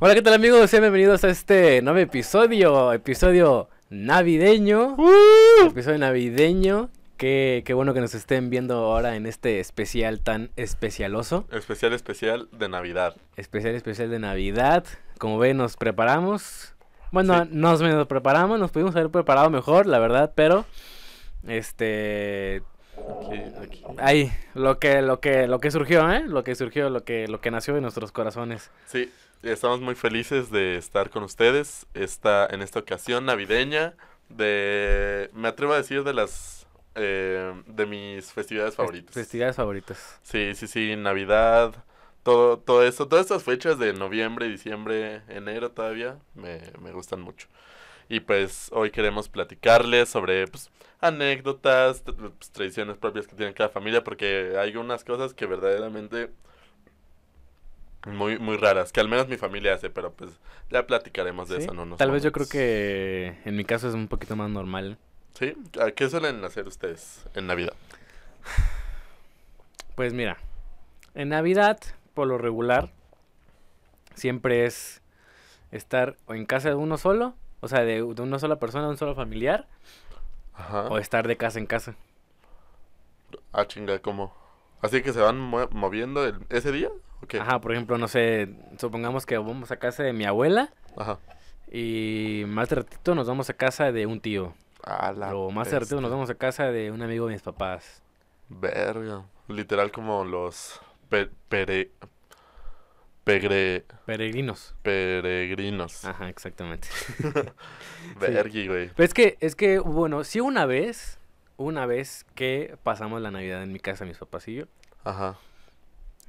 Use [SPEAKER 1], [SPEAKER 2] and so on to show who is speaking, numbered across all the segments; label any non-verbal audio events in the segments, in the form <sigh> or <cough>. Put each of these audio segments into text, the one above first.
[SPEAKER 1] Hola, ¿qué tal amigos? Sean bienvenidos a este nuevo episodio, episodio navideño. Episodio navideño. Qué, qué bueno que nos estén viendo ahora en este especial tan especialoso.
[SPEAKER 2] Especial, especial de Navidad.
[SPEAKER 1] Especial, especial de Navidad. Como ven, nos preparamos. Bueno,
[SPEAKER 2] Sí.
[SPEAKER 1] nos menos preparamos, nos pudimos haber preparado mejor, la verdad, pero este
[SPEAKER 2] Aquí, aquí.
[SPEAKER 1] ahí lo que lo que lo que surgió, ¿eh? Lo que surgió, lo que lo que nació en nuestros corazones.
[SPEAKER 2] Sí, estamos muy felices de estar con ustedes esta, en esta ocasión navideña. De, me atrevo a decir de las eh, de mis festividades favoritas.
[SPEAKER 1] Festividades favoritas.
[SPEAKER 2] Sí, sí, sí, Navidad, todo, todo eso, todas estas fechas de noviembre, diciembre, enero todavía me, me gustan mucho. Y pues hoy queremos platicarles sobre pues, anécdotas, pues, tradiciones propias que tiene cada familia, porque hay unas cosas que verdaderamente muy, muy raras, que al menos mi familia hace, pero pues ya platicaremos de
[SPEAKER 1] ¿Sí?
[SPEAKER 2] eso, ¿no?
[SPEAKER 1] Tal vez yo creo que en mi caso es un poquito más normal.
[SPEAKER 2] ¿Sí? ¿A qué suelen hacer ustedes en Navidad?
[SPEAKER 1] Pues mira, en Navidad, por lo regular, siempre es estar o en casa de uno solo, o sea, de, de una sola persona, de un solo familiar,
[SPEAKER 2] Ajá.
[SPEAKER 1] o estar de casa en casa.
[SPEAKER 2] Ah, chinga, ¿cómo? ¿Así que se van moviendo el- ese día?
[SPEAKER 1] Ajá, por ejemplo, no sé, supongamos que vamos a casa de mi abuela
[SPEAKER 2] Ajá.
[SPEAKER 1] y más de ratito nos vamos a casa de un tío.
[SPEAKER 2] Ah, la
[SPEAKER 1] o más de ratito nos vamos a casa de un amigo de mis papás.
[SPEAKER 2] Verga. Literal como los pe- pere- pegre-
[SPEAKER 1] Peregrinos.
[SPEAKER 2] peregrinos.
[SPEAKER 1] Ajá, exactamente. <laughs>
[SPEAKER 2] Vergui, güey.
[SPEAKER 1] Pero es que, es que, bueno, sí una vez, una vez que pasamos la Navidad en mi casa, mis papás y yo,
[SPEAKER 2] Ajá.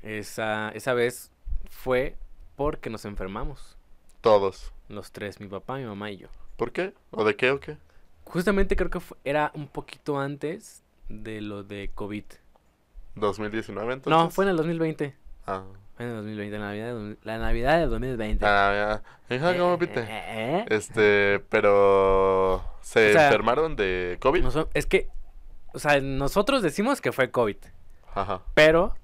[SPEAKER 1] Esa, esa vez fue porque nos enfermamos,
[SPEAKER 2] Todos.
[SPEAKER 1] los tres, mi papá, mi mamá y yo.
[SPEAKER 2] ¿Por qué? ¿O de qué o qué?
[SPEAKER 1] Justamente creo que era un poquito antes de lo de COVID.
[SPEAKER 2] ¿2019 entonces?
[SPEAKER 1] No, fue en el 2020.
[SPEAKER 2] Ah.
[SPEAKER 1] Fue en el 2020, la Navidad, de la Navidad del 2020.
[SPEAKER 2] Ah, ya. Hija, ¿cómo
[SPEAKER 1] Eh,
[SPEAKER 2] pite?
[SPEAKER 1] eh, eh, eh.
[SPEAKER 2] Este, pero... ¿Se
[SPEAKER 1] O sea,
[SPEAKER 2] enfermaron de COVID?
[SPEAKER 1] Es que, o sea, nosotros decimos que fue COVID,
[SPEAKER 2] Ajá.
[SPEAKER 1] pero,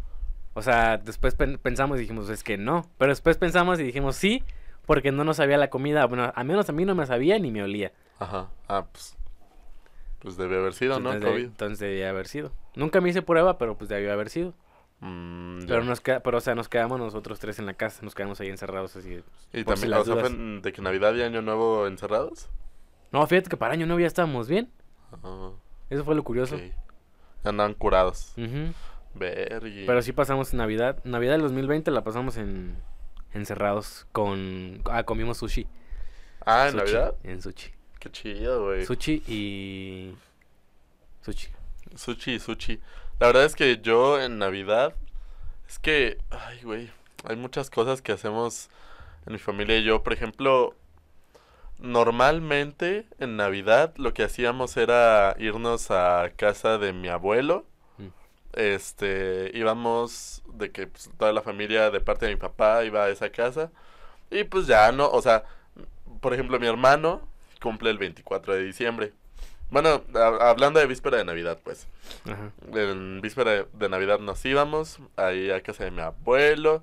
[SPEAKER 1] o sea, después pen- pensamos y dijimos, es que no. Pero después pensamos y dijimos sí, porque no nos sabía la comida. Bueno, al menos a mí no me sabía ni me olía.
[SPEAKER 2] Ajá. Ah, pues... Pues debe haber sido, ¿no? COVID.
[SPEAKER 1] entonces debía haber sido. Nunca me hice prueba, pero pues debió haber sido.
[SPEAKER 2] Mm.
[SPEAKER 1] Pero nos queda, pero o sea, nos quedamos nosotros tres en la casa, nos quedamos ahí encerrados así.
[SPEAKER 2] Y
[SPEAKER 1] por si
[SPEAKER 2] también,
[SPEAKER 1] las dudas.
[SPEAKER 2] ¿fue de que Navidad y Año Nuevo encerrados?
[SPEAKER 1] No, fíjate que para año nuevo ya estábamos bien.
[SPEAKER 2] Ah,
[SPEAKER 1] Eso fue lo curioso.
[SPEAKER 2] ok. Andaban curados.
[SPEAKER 1] Ujú.
[SPEAKER 2] Vergui.
[SPEAKER 1] Pero sí pasamos Navidad. Navidad del 2020 la pasamos en encerrados con ah, comimos sushi.
[SPEAKER 2] Ah, en
[SPEAKER 1] Sushi,
[SPEAKER 2] Navidad.
[SPEAKER 1] En sushi.
[SPEAKER 2] Qué chido, güey.
[SPEAKER 1] Sushi y sushi.
[SPEAKER 2] Sushi y sushi. La verdad es que yo en Navidad. Es que. Ay, güey. Hay muchas cosas que hacemos en mi familia y yo. Por ejemplo. Normalmente en Navidad lo que hacíamos era irnos a casa de mi abuelo. Este, íbamos de que pues, toda la familia de parte de mi papá iba a esa casa. Y pues ya no, o sea, por ejemplo, mi hermano cumple el 24 de diciembre. Bueno, a- hablando de víspera de Navidad, pues.
[SPEAKER 1] Ajá.
[SPEAKER 2] En víspera de, de Navidad nos íbamos ahí a casa de mi abuelo.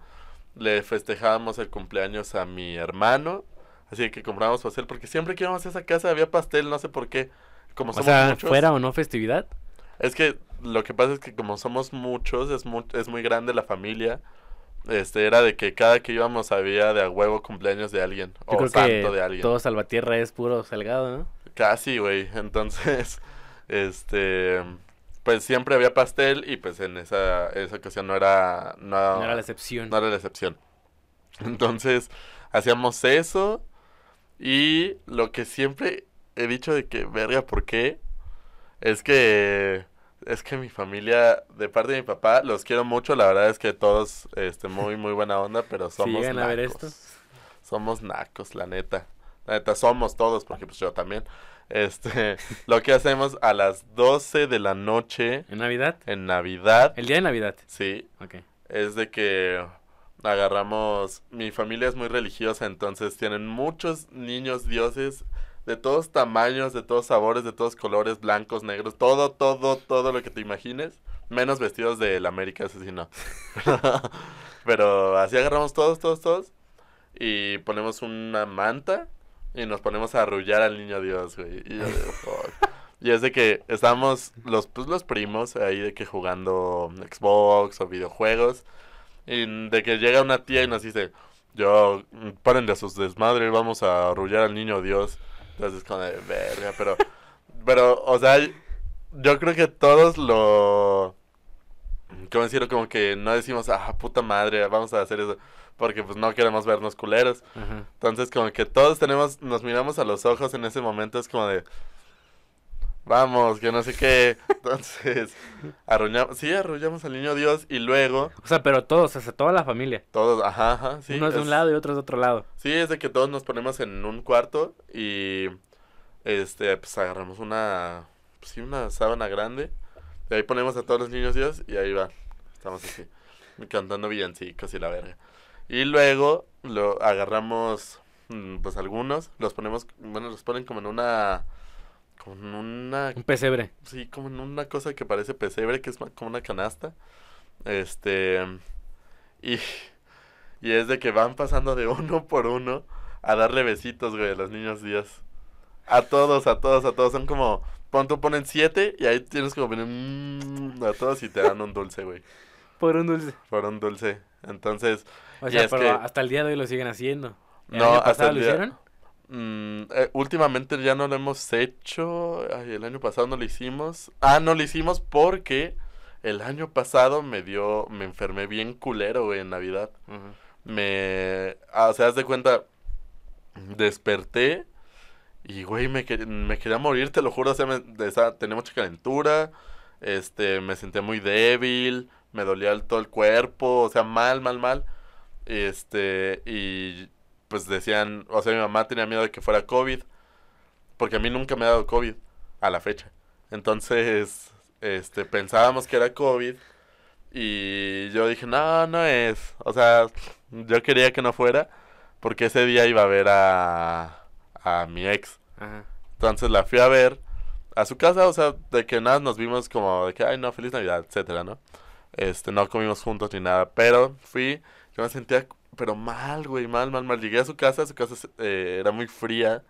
[SPEAKER 2] Le festejábamos el cumpleaños a mi hermano. Así que compramos pastel porque siempre que íbamos a esa casa había pastel, no sé por qué. Como
[SPEAKER 1] O
[SPEAKER 2] somos
[SPEAKER 1] sea,
[SPEAKER 2] muchos.
[SPEAKER 1] fuera o no festividad.
[SPEAKER 2] Es que lo que pasa es que como somos muchos, es, mu- es muy grande la familia. Este, era de que cada que íbamos había de a huevo cumpleaños de alguien.
[SPEAKER 1] Yo
[SPEAKER 2] o
[SPEAKER 1] creo
[SPEAKER 2] santo
[SPEAKER 1] que
[SPEAKER 2] de alguien.
[SPEAKER 1] todo Salvatierra es puro salgado, ¿no?
[SPEAKER 2] Casi, güey. Entonces, <laughs> este, pues siempre había pastel y pues en esa, esa ocasión no era, no,
[SPEAKER 1] No era la excepción.
[SPEAKER 2] no era la excepción. Entonces, hacíamos eso y lo que siempre he dicho de que, verga, ¿por qué? Es que, es que mi familia, de parte de mi papá, los quiero mucho, la verdad es que todos, este, muy, muy buena onda, pero somos
[SPEAKER 1] llegan a ver
[SPEAKER 2] nacos.
[SPEAKER 1] esto.
[SPEAKER 2] Somos nacos, la neta. La neta, somos todos, porque pues yo también. Este, <laughs> lo que hacemos a las 12 de la noche
[SPEAKER 1] ¿En Navidad?
[SPEAKER 2] en Navidad,
[SPEAKER 1] El día de Navidad.
[SPEAKER 2] sí,
[SPEAKER 1] Ok.
[SPEAKER 2] es de que agarramos, mi familia es muy religiosa, entonces tienen muchos niños dioses de todos tamaños, de todos sabores, de todos colores, blancos, negros, todo, todo, todo lo que te imagines, menos vestidos del América, eso sí no. <laughs> Pero así agarramos todos, todos, todos. y ponemos una manta y nos ponemos a arrullar al niño Dios, güey. Y, yo <laughs> "Fuck". Y es de que estábamos los, pues, los primos ahí de que jugando Xbox o videojuegos. Y de que llega una tía y nos dice, yo, paren de sus desmadres, vamos a arrullar al niño Dios. Entonces como de verga, pero, pero, o sea, yo creo que todos lo, ¿cómo decirlo? Como que no decimos, ah, puta madre, vamos a hacer eso. Porque pues no queremos vernos culeros.
[SPEAKER 1] Ajá.
[SPEAKER 2] Entonces como que todos tenemos, nos miramos a los ojos en ese momento, es como de, vamos, que no sé qué. Entonces, arrullamos, sí, arrullamos al niño Dios y luego
[SPEAKER 1] O sea, pero todos, o sea, toda la familia.
[SPEAKER 2] todos, ajá, ajá, sí.
[SPEAKER 1] Uno es de un lado y otro es de otro lado.
[SPEAKER 2] Sí, es de que todos nos ponemos en un cuarto y, este, pues agarramos una, pues sí, una sábana grande. Y ahí ponemos a todos los niños Dios y ahí va. Estamos así, cantando villancicos y la verga. Y luego lo agarramos, mm, pues algunos, los ponemos, bueno, los ponen como en una, como en una,
[SPEAKER 1] Un pesebre.
[SPEAKER 2] sí, como en una cosa que parece pesebre, que es como una canasta. Este, y, y es de que van pasando de uno por uno a darle besitos, güey, a los niños Dios. A todos, a todos, a todos. Son como, pon, tú ponen siete y ahí tienes como poner mm, a todos y te dan un dulce, güey.
[SPEAKER 1] Por un dulce.
[SPEAKER 2] Por un dulce. Entonces,
[SPEAKER 1] O sea, pero
[SPEAKER 2] que-
[SPEAKER 1] hasta el día de hoy lo siguen haciendo. ¿El
[SPEAKER 2] No,
[SPEAKER 1] año
[SPEAKER 2] hasta el
[SPEAKER 1] lo
[SPEAKER 2] día-
[SPEAKER 1] hicieron?
[SPEAKER 2] Mm, eh, últimamente ya no lo hemos hecho. Ay, el año pasado no lo hicimos. Ah, no lo hicimos porque el año pasado me dio, me enfermé bien culero, güey, en Navidad. Me, ah, o sea, haz de cuenta, desperté y, güey, me, que- me quería morir, te lo juro. O sea, me, de esa- tenía mucha calentura, este, me sentía muy débil, me dolía el- todo el cuerpo, o sea, mal, mal, mal. Este, y pues decían, o sea, mi mamá tenía miedo de que fuera COVID, porque a mí nunca me ha dado COVID a la fecha. Entonces, este, pensábamos que era COVID y yo dije, no, no es. O sea, yo quería que no fuera, porque ese día iba a ver a, a mi ex.
[SPEAKER 1] Ajá.
[SPEAKER 2] Entonces la fui a ver a su casa, o sea, de que nada nos vimos como de que, ay, no, feliz Navidad, etcétera, ¿no? Este, no comimos juntos ni nada, pero fui, yo me sentía, pero mal, güey, mal, mal, mal. Llegué a su casa, su casa eh, era muy fría,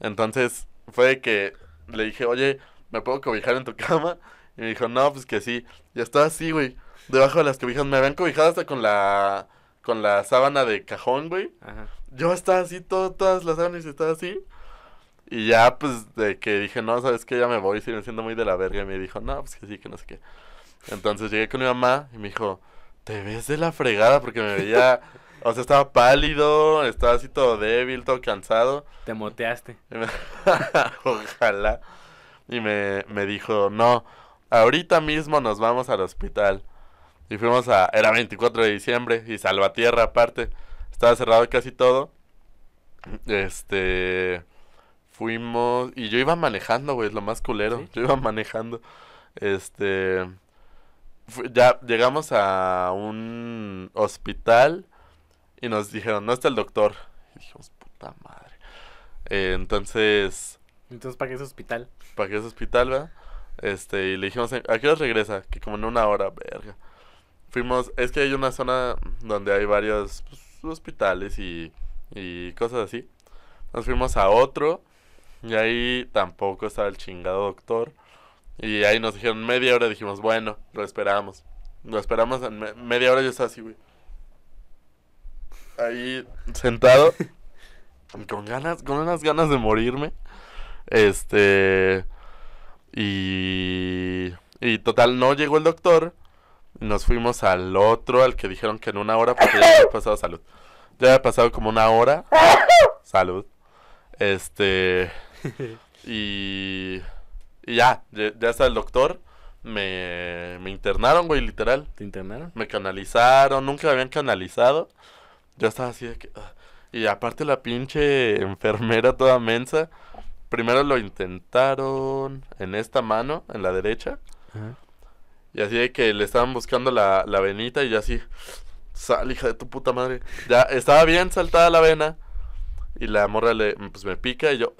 [SPEAKER 2] entonces fue de que le dije, oye, ¿me puedo cobijar en tu cama? Y me dijo, no, pues que sí. Y estaba así, güey, debajo de las cobijas, me habían cobijado hasta con la, con la sábana de cajón, güey.
[SPEAKER 1] Ajá.
[SPEAKER 2] Yo estaba así, todo, todas las sábanas estaba así. Y ya, pues, de que dije, no, sabes que ya me voy, sigo siendo muy de la verga. Y me dijo, no, pues que sí, que no sé qué. Entonces llegué con mi mamá y me dijo, te ves de la fregada porque me veía, <laughs> o sea, estaba pálido, estaba así todo débil, todo cansado.
[SPEAKER 1] Te moteaste. <laughs>
[SPEAKER 2] Ojalá. Y me, me dijo, no, ahorita mismo nos vamos al hospital. Y fuimos a, era 24 de diciembre y Salvatierra aparte. Estaba cerrado casi todo. Este, fuimos, y yo iba manejando, güey, es lo más culero.
[SPEAKER 1] ¿Sí?
[SPEAKER 2] Yo iba manejando. Este, ya llegamos a un hospital y nos dijeron, no está el doctor. Y dijimos, puta madre. Eh, entonces,
[SPEAKER 1] Entonces, ¿para qué es hospital?
[SPEAKER 2] ¿para qué es hospital, verdad? Este, y le dijimos, ¿a qué hora regresa? Que como en una hora, verga. Fuimos, es que hay una zona donde hay varios pues, hospitales y, y cosas así. Nos fuimos a otro y ahí tampoco estaba el chingado doctor. Y ahí nos dijeron media hora, dijimos, bueno, lo esperamos. Lo esperamos en me- media hora, yo estaba así, güey. Ahí sentado, con ganas, con unas ganas de morirme. Este. Y. Y total, no llegó el doctor. Nos fuimos al otro, al que dijeron que en una hora, porque ya había pasado salud. Ya había pasado como una hora. Salud. Este. Y. Y ya, ya, está el doctor. Me, me internaron, güey, literal.
[SPEAKER 1] ¿Te internaron?
[SPEAKER 2] Me canalizaron, nunca me habían canalizado. Yo estaba así de que... ah. Y aparte la pinche enfermera toda mensa. Primero lo intentaron en esta mano, en la derecha.
[SPEAKER 1] Ajá.
[SPEAKER 2] Y así de que le estaban buscando la, la venita y yo así... Sal, hija de tu puta madre. Ya estaba bien saltada la vena. Y la morra le, pues me pica y yo...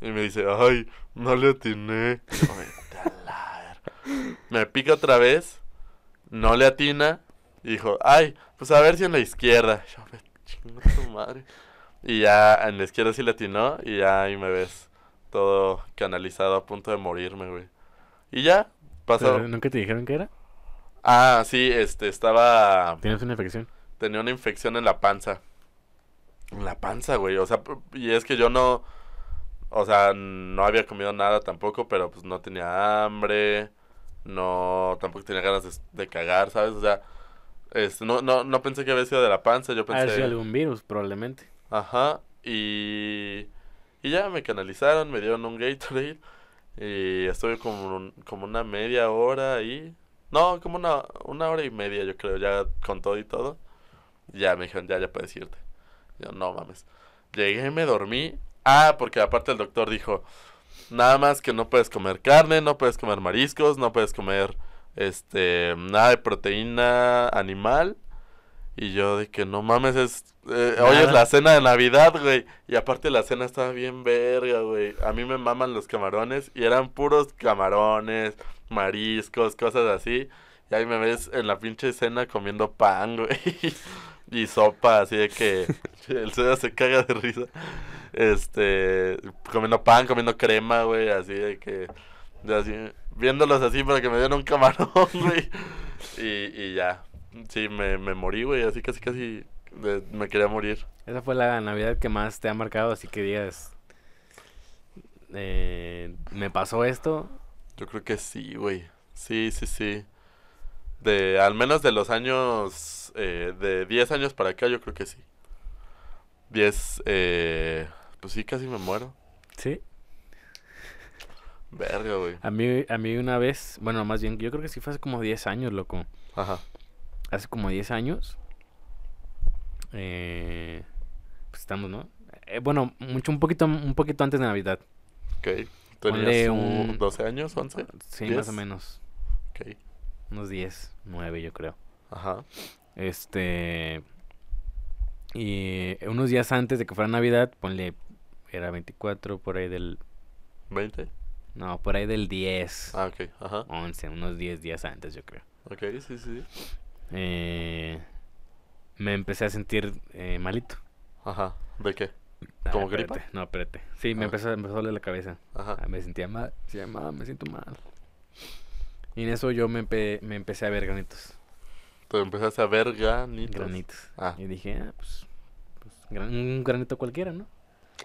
[SPEAKER 2] Y me dice, ay, no le atiné. Me pica otra vez. No le atina. Y dijo, ay, pues a ver si en la izquierda. <laughs> Yo, "Ve, chinga tu madre. Y ya en la izquierda sí le atinó y ya ahí me ves todo canalizado a punto de morirme, güey. Y ya, pasó.
[SPEAKER 1] ¿Pero ¿Nunca te dijeron qué era?
[SPEAKER 2] Ah, sí, este, estaba...
[SPEAKER 1] ¿Tienes una infección?
[SPEAKER 2] Tenía una infección en la panza. En la panza, güey. O sea, y es que yo no... O sea, no había comido nada tampoco, pero pues no tenía hambre. No, tampoco tenía ganas de, de cagar, ¿sabes? O sea, este, no, no, no pensé que había sido de la panza. Yo pensé...
[SPEAKER 1] algún virus, probablemente.
[SPEAKER 2] Ajá. Y... Y ya me canalizaron, me dieron un Gatorade. Y estuve como, un- como una media hora ahí. No, como una, una hora y media, yo creo, ya con todo y todo. Ya me dijeron, ya, ya puedes irte. Yo, no mames. Llegué, me dormí. Ah, porque aparte el doctor dijo, nada más que no puedes comer carne, no puedes comer mariscos, no puedes comer, este, nada de proteína animal. Y yo de que no mames, es... eh, hoy es la cena de Navidad, güey. Y aparte la cena estaba bien verga, güey. A mí me maman los camarones y eran puros camarones, mariscos, cosas así. Y ahí me ves en la pinche cena comiendo pan, <laughs> güey. Y sopa, así de que <laughs> el cedo se caga de risa. Este, comiendo pan, comiendo crema, güey, así de que, de así, viéndolos así para que me dieran un camarón, <laughs> güey. Y, y ya, sí, me, me morí, güey, así casi, casi de- me quería morir.
[SPEAKER 1] Esa fue la Navidad que más te ha marcado, así que digas... eh, me pasó esto.
[SPEAKER 2] Yo creo que sí, güey. Sí, sí, sí. De, al menos de los años, eh, de 10 años para acá, yo creo que sí. 10, eh, pues sí, casi me muero.
[SPEAKER 1] Sí.
[SPEAKER 2] Verga, güey.
[SPEAKER 1] A mí, a mí una vez, bueno, más bien, yo creo que sí fue hace como 10 años, loco.
[SPEAKER 2] Ajá.
[SPEAKER 1] Hace como 10 años. Eh, pues estamos, ¿no? Eh, bueno, mucho, un poquito, un poquito antes de Navidad.
[SPEAKER 2] Ok. ¿Tenías
[SPEAKER 1] un-
[SPEAKER 2] 12 años, 11?
[SPEAKER 1] Sí,
[SPEAKER 2] ¿Diez?
[SPEAKER 1] más o menos.
[SPEAKER 2] Ok.
[SPEAKER 1] Unos 10, 9 yo creo.
[SPEAKER 2] Ajá.
[SPEAKER 1] Este. Y unos días antes de que fuera Navidad, ponle. Era 24, por ahí del.
[SPEAKER 2] ¿20?
[SPEAKER 1] No, por ahí del 10.
[SPEAKER 2] Ah, ok. Ajá.
[SPEAKER 1] 11, unos 10 días antes, yo creo.
[SPEAKER 2] Ok, sí, sí.
[SPEAKER 1] Eh, me empecé a sentir eh, malito.
[SPEAKER 2] Ajá. ¿De qué?
[SPEAKER 1] Ah,
[SPEAKER 2] ¿Como
[SPEAKER 1] espérate,
[SPEAKER 2] gripa?
[SPEAKER 1] No, espérate. Sí, me
[SPEAKER 2] Ah.
[SPEAKER 1] empezó, me empezó a doler la cabeza.
[SPEAKER 2] Ajá.
[SPEAKER 1] Ah, me sentía mal. Se llamaba, me siento mal. Y en eso yo me, empe- me empecé a ver granitos.
[SPEAKER 2] Tú empezaste a ver ganitos.
[SPEAKER 1] Granitos.
[SPEAKER 2] Ah.
[SPEAKER 1] Y dije, ah, pues, pues, gran- un granito cualquiera, ¿no?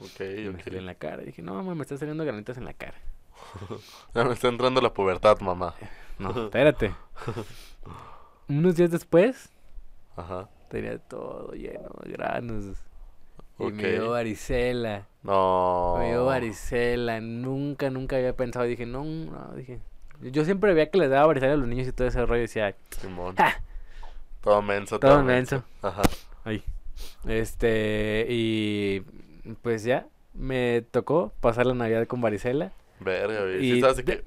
[SPEAKER 2] Ok,
[SPEAKER 1] Y me
[SPEAKER 2] ok.
[SPEAKER 1] en la cara. Y dije, no, mamá, me están saliendo granitos en la cara. <laughs>
[SPEAKER 2] Ya me está entrando la pubertad, mamá.
[SPEAKER 1] No, <laughs> espérate. Unos días después,
[SPEAKER 2] Ajá.
[SPEAKER 1] tenía todo lleno de granos. Y me dio varicela.
[SPEAKER 2] No.
[SPEAKER 1] Me dio varicela. Nunca, nunca había pensado. Dije, no, no, dije. Yo siempre veía que les daba varicela a los niños y todo ese rollo. Y decía,
[SPEAKER 2] Simón.
[SPEAKER 1] ¡ja!
[SPEAKER 2] Todo menso,
[SPEAKER 1] Todo menso.
[SPEAKER 2] Ajá.
[SPEAKER 1] Ahí. Este, y pues ya, me tocó pasar la Navidad con varicela.
[SPEAKER 2] Verga, güey.
[SPEAKER 1] Y
[SPEAKER 2] Sí, de.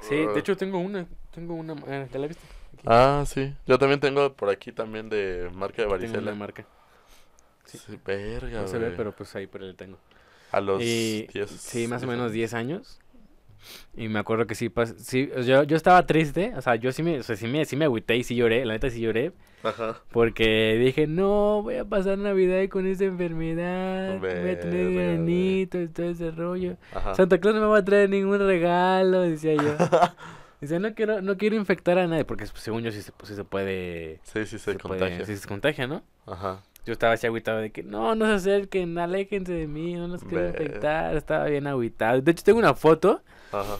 [SPEAKER 1] Sí, de hecho tengo una, tengo una, eh, ¿ya la viste? Aquí.
[SPEAKER 2] Ah, sí. Yo también tengo por aquí también de marca de
[SPEAKER 1] Tengo
[SPEAKER 2] varicela.
[SPEAKER 1] una marca.
[SPEAKER 2] Sí, verga,
[SPEAKER 1] No se ve, pero pues ahí por ahí la tengo.
[SPEAKER 2] A los
[SPEAKER 1] Y
[SPEAKER 2] 10.
[SPEAKER 1] sí, más o
[SPEAKER 2] 10
[SPEAKER 1] menos
[SPEAKER 2] años.
[SPEAKER 1] 10 años. Y me acuerdo que sí, pas- sí yo, yo estaba triste, o sea, yo sí me, o sea, sí me, sí me agüité y sí lloré, la neta sí lloré,
[SPEAKER 2] Ajá.
[SPEAKER 1] porque dije, no, voy a pasar Navidad con esta enfermedad, voy a tener granitos y todo ese rollo.
[SPEAKER 2] Ajá.
[SPEAKER 1] Santa Claus no me va a traer ningún regalo, decía yo. <laughs> Decía, no quiero, no quiero infectar a nadie, porque pues, según yo sí se, pues, sí se puede...
[SPEAKER 2] Sí, sí, se,
[SPEAKER 1] se puede-
[SPEAKER 2] contagia.
[SPEAKER 1] sí se contagia, ¿no?
[SPEAKER 2] Ajá.
[SPEAKER 1] Yo estaba así agüitado de que no, no se acerquen, aléjense de mí, no los quiero infectar. Estaba bien agüitado. De hecho, tengo una foto,
[SPEAKER 2] Ajá.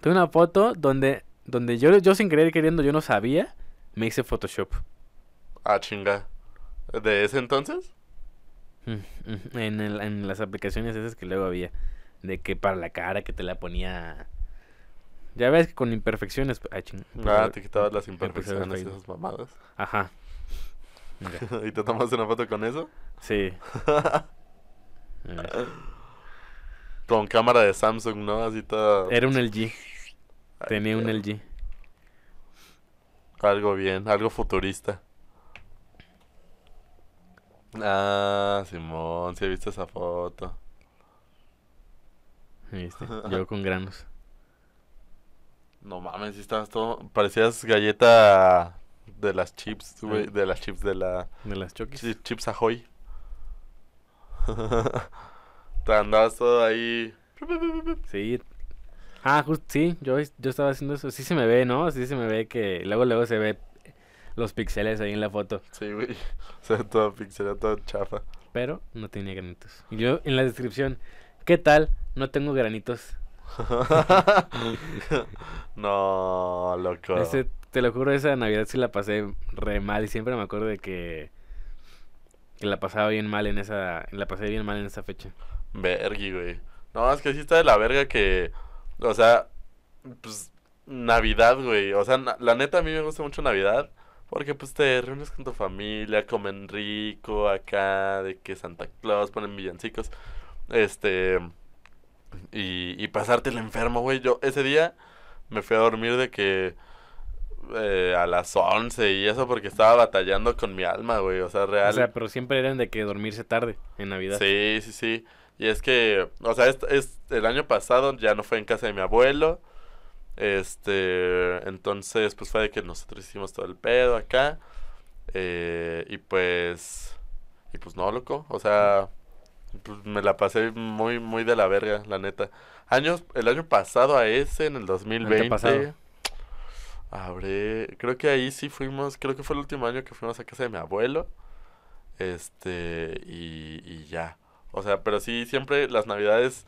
[SPEAKER 1] tengo una foto donde, donde yo, yo sin querer queriendo, yo no sabía, me hice Photoshop.
[SPEAKER 2] Ah, chinga. ¿De ese entonces?
[SPEAKER 1] Mm, mm, En, el- en las aplicaciones esas que luego había. De que para la cara que te la ponía... Ya ves que con imperfecciones... Ah, ching,
[SPEAKER 2] Ah, te quitabas las imperfecciones esas mamadas.
[SPEAKER 1] Ajá. Mira,
[SPEAKER 2] ¿Y te tomaste una foto con eso?
[SPEAKER 1] sí. <laughs>
[SPEAKER 2] Con cámara de Samsung, ¿no? Así todo...
[SPEAKER 1] Era un LG.
[SPEAKER 2] Ay,
[SPEAKER 1] Tenía un. LG.
[SPEAKER 2] Algo bien, algo futurista. Ah, Simón, sí he visto esa foto.
[SPEAKER 1] ¿Viste? <laughs> Yo con granos.
[SPEAKER 2] No mames, sí estabas todo... Parecías galleta De las chips, güey.
[SPEAKER 1] Ah.
[SPEAKER 2] De las chips de la...
[SPEAKER 1] De las Chokis.
[SPEAKER 2] chi- Chips Ahoy. <laughs> Te andabas todo ahí...
[SPEAKER 1] Sí. Ah, justo, sí, yo, yo estaba haciendo eso. Sí se me ve, ¿no? Sí se me ve que luego, luego se ve los pixeles ahí en la foto.
[SPEAKER 2] Sí, güey. <laughs> Se ve todo pixelado, todo chafa.
[SPEAKER 1] Pero no tenía granitos. Y yo en la descripción, ¿qué tal? No tengo granitos. <laughs>
[SPEAKER 2] no, loco.
[SPEAKER 1] Ese- te lo juro, esa Navidad sí la pasé re mal y siempre me acuerdo de que, que la pasaba bien mal en esa, la pasé bien mal en esa fecha.
[SPEAKER 2] Vergui, güey. No, es que sí está de la verga que... O sea, pues... Navidad, güey. O sea, la neta a mí me gusta mucho Navidad. Porque pues te reúnes con tu familia, comen rico acá, de que Santa Claus ponen villancicos. Este... Y, y pasártelo enfermo, güey. Yo ese día me fui a dormir de que... eh, a las 11 y eso porque estaba batallando con mi alma, güey. O sea, real.
[SPEAKER 1] O sea, pero siempre eran de que dormirse tarde en Navidad.
[SPEAKER 2] Sí, sí, sí. Y es que, o sea, es, es- el año pasado ya no fue en casa de mi abuelo. Este, entonces, pues fue de que nosotros hicimos todo el pedo acá. eh, y pues, y pues no, loco. O sea, pues me la pasé muy, muy de la verga, la neta. Años, el año pasado a ese, en el 2020. Habré, creo que ahí sí fuimos, creo que fue el último año que fuimos a casa de mi abuelo. Este, y, y ya. O sea, pero sí, siempre las navidades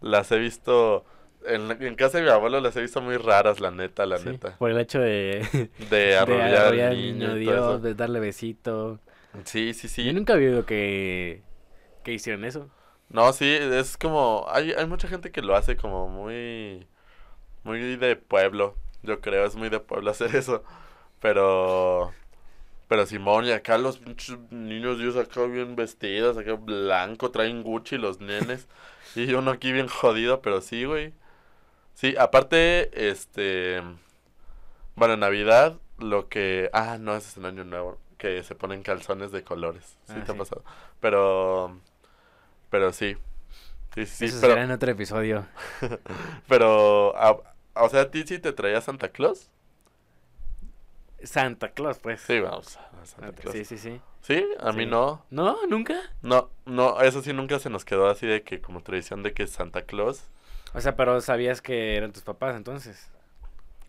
[SPEAKER 2] las he visto, en, en casa de mi abuelo las he visto muy raras, la neta, la
[SPEAKER 1] Sí,
[SPEAKER 2] neta.
[SPEAKER 1] Por el hecho de, <laughs>
[SPEAKER 2] De <laughs>
[SPEAKER 1] de arrollar
[SPEAKER 2] al
[SPEAKER 1] al
[SPEAKER 2] niño
[SPEAKER 1] Dios, de darle besito.
[SPEAKER 2] Sí, sí, sí.
[SPEAKER 1] Yo nunca había oído que, que hicieran eso.
[SPEAKER 2] No, sí, es como, hay, hay mucha gente que lo hace como muy, muy de pueblo, yo creo, es muy de pueblo hacer eso, pero, pero Simón y acá los niños Dios acá bien vestidos, acá blanco, traen Gucci los nenes, y uno aquí bien jodido, pero sí, güey, sí, aparte, este, bueno, en Navidad, lo que, ah, no, ese es en Año Nuevo, que se ponen calzones de colores, sí
[SPEAKER 1] Ah,
[SPEAKER 2] te ha
[SPEAKER 1] sí.
[SPEAKER 2] pasado, pero... Pero sí. Sí, sí, sí,
[SPEAKER 1] eso
[SPEAKER 2] pero,
[SPEAKER 1] será en otro episodio. <laughs>
[SPEAKER 2] pero, a- o sea, ¿a ti sí te traía Santa Claus?
[SPEAKER 1] Santa Claus, pues.
[SPEAKER 2] Sí, vamos a Santa Claus.
[SPEAKER 1] Sí, sí, sí.
[SPEAKER 2] ¿Sí? A mí
[SPEAKER 1] Sí.
[SPEAKER 2] no.
[SPEAKER 1] No, nunca.
[SPEAKER 2] No, no, eso sí nunca se nos quedó así de que como tradición de que Santa Claus.
[SPEAKER 1] O sea, pero sabías que eran tus papás entonces.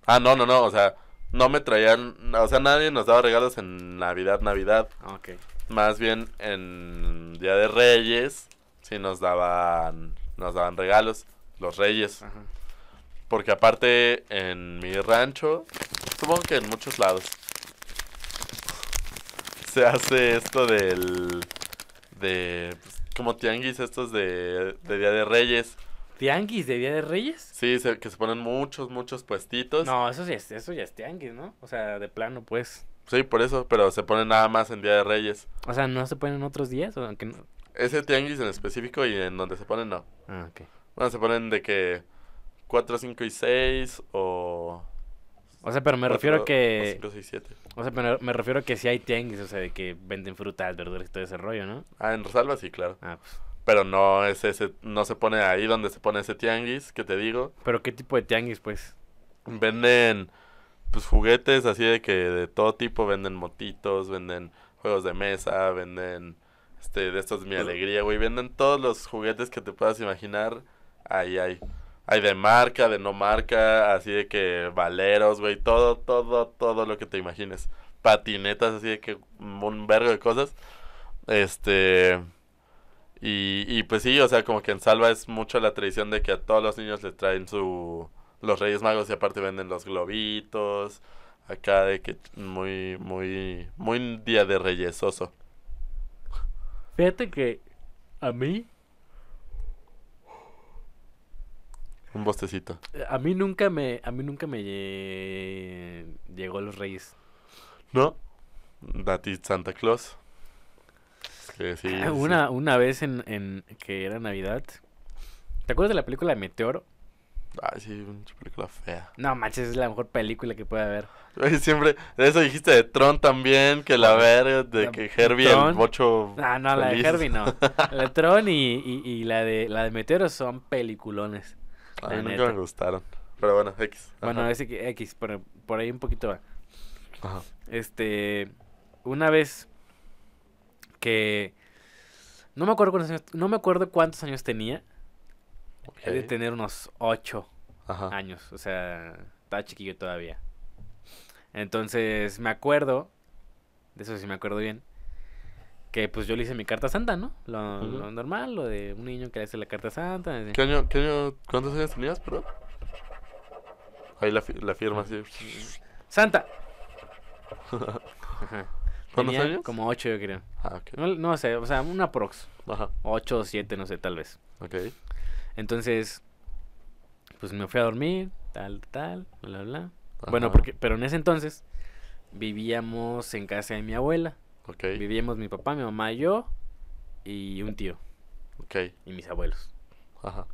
[SPEAKER 2] Ah, no, no, no, o sea, no me traían, o sea, nadie nos daba regalos en Navidad, Navidad.
[SPEAKER 1] Ah, ok.
[SPEAKER 2] Más bien en Día de Reyes, sí nos daban, nos daban regalos, los Reyes.
[SPEAKER 1] Ajá.
[SPEAKER 2] Porque aparte en mi rancho, supongo que en muchos lados, se hace esto del... de... pues, como tianguis estos de, de Día de Reyes.
[SPEAKER 1] ¿Tianguis de Día de Reyes?
[SPEAKER 2] Sí, se- que se ponen muchos, muchos puestitos.
[SPEAKER 1] No, eso, sí es, eso ya es tianguis, ¿no? O sea, de plano, pues.
[SPEAKER 2] Sí, por eso, pero se ponen nada más en Día de Reyes.
[SPEAKER 1] O sea, ¿no se ponen otros días? O aunque no...
[SPEAKER 2] Ese tianguis en específico y en donde se ponen no.
[SPEAKER 1] Ah, ok.
[SPEAKER 2] Bueno, se ponen de que 4, 5 y 6 o...
[SPEAKER 1] O sea, pero me refiero a que...
[SPEAKER 2] 5, 6, 7.
[SPEAKER 1] O sea, pero me refiero a que si hay tianguis, o sea, de que venden frutas, verduras y todo ese rollo, ¿no?
[SPEAKER 2] Ah, en Rosalba sí, claro.
[SPEAKER 1] Ah, pues.
[SPEAKER 2] Pero no es ese, no se pone ahí donde se pone ese tianguis que te digo.
[SPEAKER 1] Pero ¿qué tipo de tianguis, pues?
[SPEAKER 2] Venden pues juguetes así de que de todo tipo, venden motitos, venden juegos de mesa, venden este de estos mi alegría, güey, venden todos los juguetes que te puedas imaginar. Ahí hay. Hay de marca, de no marca, así de que valeros, güey, todo, todo, todo lo que te imagines. Patinetas, así de que un vergo de cosas. Este. Y, y pues sí, o sea, como que en Salva es mucho la tradición de que a todos los niños les traen su. Los Reyes Magos y aparte venden los globitos. Acá de que muy, muy, muy día de reyesoso.
[SPEAKER 1] Fíjate que a mí,
[SPEAKER 2] Un bostecito.
[SPEAKER 1] a mí nunca me, a mí nunca me lle- llegó los Reyes.
[SPEAKER 2] ¿No? A ti Santa Claus. Que sí.
[SPEAKER 1] Ah,
[SPEAKER 2] sí.
[SPEAKER 1] Una, una vez en, en que era Navidad. ¿Te acuerdas de la película de Meteoro?
[SPEAKER 2] Ay, sí, una película fea.
[SPEAKER 1] No manches, es la mejor película que puede haber.
[SPEAKER 2] Siempre, de eso dijiste de Tron también, que la verga, de
[SPEAKER 1] La-
[SPEAKER 2] que Herbie el
[SPEAKER 1] Tron.
[SPEAKER 2] bocho
[SPEAKER 1] Ah, no, la de. Herbie no. La de <laughs> Tron y, y, y la de la de Meteoro son peliculones.
[SPEAKER 2] A mí nunca
[SPEAKER 1] neta.
[SPEAKER 2] me gustaron. Pero bueno, X.
[SPEAKER 1] Bueno,
[SPEAKER 2] Ajá.
[SPEAKER 1] que X, pero por ahí un poquito va.
[SPEAKER 2] Ajá.
[SPEAKER 1] Este, una vez que no me acuerdo cuántos años, no me acuerdo cuántos años tenía. He de tener unos ocho
[SPEAKER 2] Ajá.
[SPEAKER 1] años, o sea, estaba chiquillo todavía. Entonces, me acuerdo, de eso sí me acuerdo bien, que pues yo le hice mi carta santa, ¿no? Lo, normal, lo de un niño que le hace la carta santa. así.
[SPEAKER 2] ¿Qué año, qué año, cuántos años tenías, perdón? Ahí la, la firma así.
[SPEAKER 1] ¡Santa! <laughs> Ajá.
[SPEAKER 2] ¿Cuántos
[SPEAKER 1] Tenía
[SPEAKER 2] años?
[SPEAKER 1] Como ocho, yo creo.
[SPEAKER 2] Ah.
[SPEAKER 1] No, no sé, o sea, una prox.
[SPEAKER 2] Ajá,
[SPEAKER 1] Ocho o siete, no sé, tal vez.
[SPEAKER 2] ok.
[SPEAKER 1] Entonces, pues me fui a dormir, tal, tal, bla, bla, bla. Bueno,
[SPEAKER 2] Ajá,
[SPEAKER 1] porque, pero en ese entonces vivíamos en casa de mi abuela.
[SPEAKER 2] Ok,
[SPEAKER 1] Vivíamos mi papá, mi mamá, yo y un tío
[SPEAKER 2] ok.
[SPEAKER 1] y mis abuelos.
[SPEAKER 2] Ajá.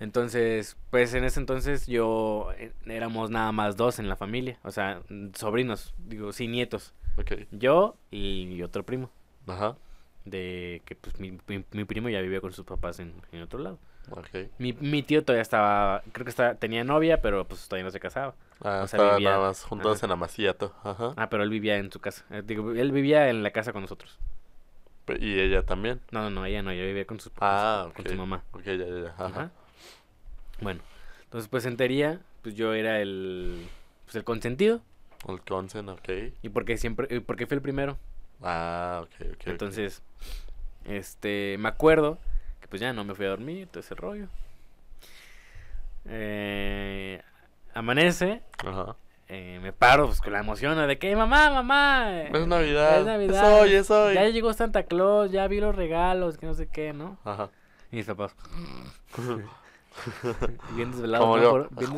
[SPEAKER 1] Entonces, pues en ese entonces yo eh, éramos nada más dos en la familia, o sea, sobrinos, digo, sí, nietos.
[SPEAKER 2] Ok.
[SPEAKER 1] Yo y otro primo,
[SPEAKER 2] Ajá.
[SPEAKER 1] de que pues mi, mi- mi primo ya vivía con sus papás en, en otro lado. Mi, mi tío todavía estaba, creo que estaba, tenía novia, pero pues todavía no se casaba.
[SPEAKER 2] Ah,
[SPEAKER 1] O sea,
[SPEAKER 2] estaban
[SPEAKER 1] vivía-
[SPEAKER 2] nada más juntos
[SPEAKER 1] ajá.
[SPEAKER 2] en Amaciato. Ajá.
[SPEAKER 1] Ah, pero él vivía en su casa. Eh, digo, él vivía en la casa con nosotros.
[SPEAKER 2] Y ella también.
[SPEAKER 1] No, no, no, ella no, ella vivía con su, con
[SPEAKER 2] Ah,
[SPEAKER 1] con su mamá.
[SPEAKER 2] Ok, ya, ya, ya. Ajá.
[SPEAKER 1] Ajá. Bueno, entonces pues en teoría, pues yo era el, pues el consentido.
[SPEAKER 2] El consen, ok.
[SPEAKER 1] Y porque siempre, porque fui el primero.
[SPEAKER 2] Ah, ok, ok. ok.
[SPEAKER 1] Entonces, este, me acuerdo que pues ya no me fui a dormir, todo ese rollo. Eh, amanece,
[SPEAKER 2] Ajá.
[SPEAKER 1] eh, me paro pues con la emoción de que mamá, mamá. eh,
[SPEAKER 2] Es Navidad.
[SPEAKER 1] Es Navidad.
[SPEAKER 2] Es hoy, es hoy.
[SPEAKER 1] Ya llegó Santa Claus, ya vi los regalos, que no sé qué, ¿no?
[SPEAKER 2] Ajá.
[SPEAKER 1] Y mis papás. <laughs> bien desvelados, ¿no? Por- bien,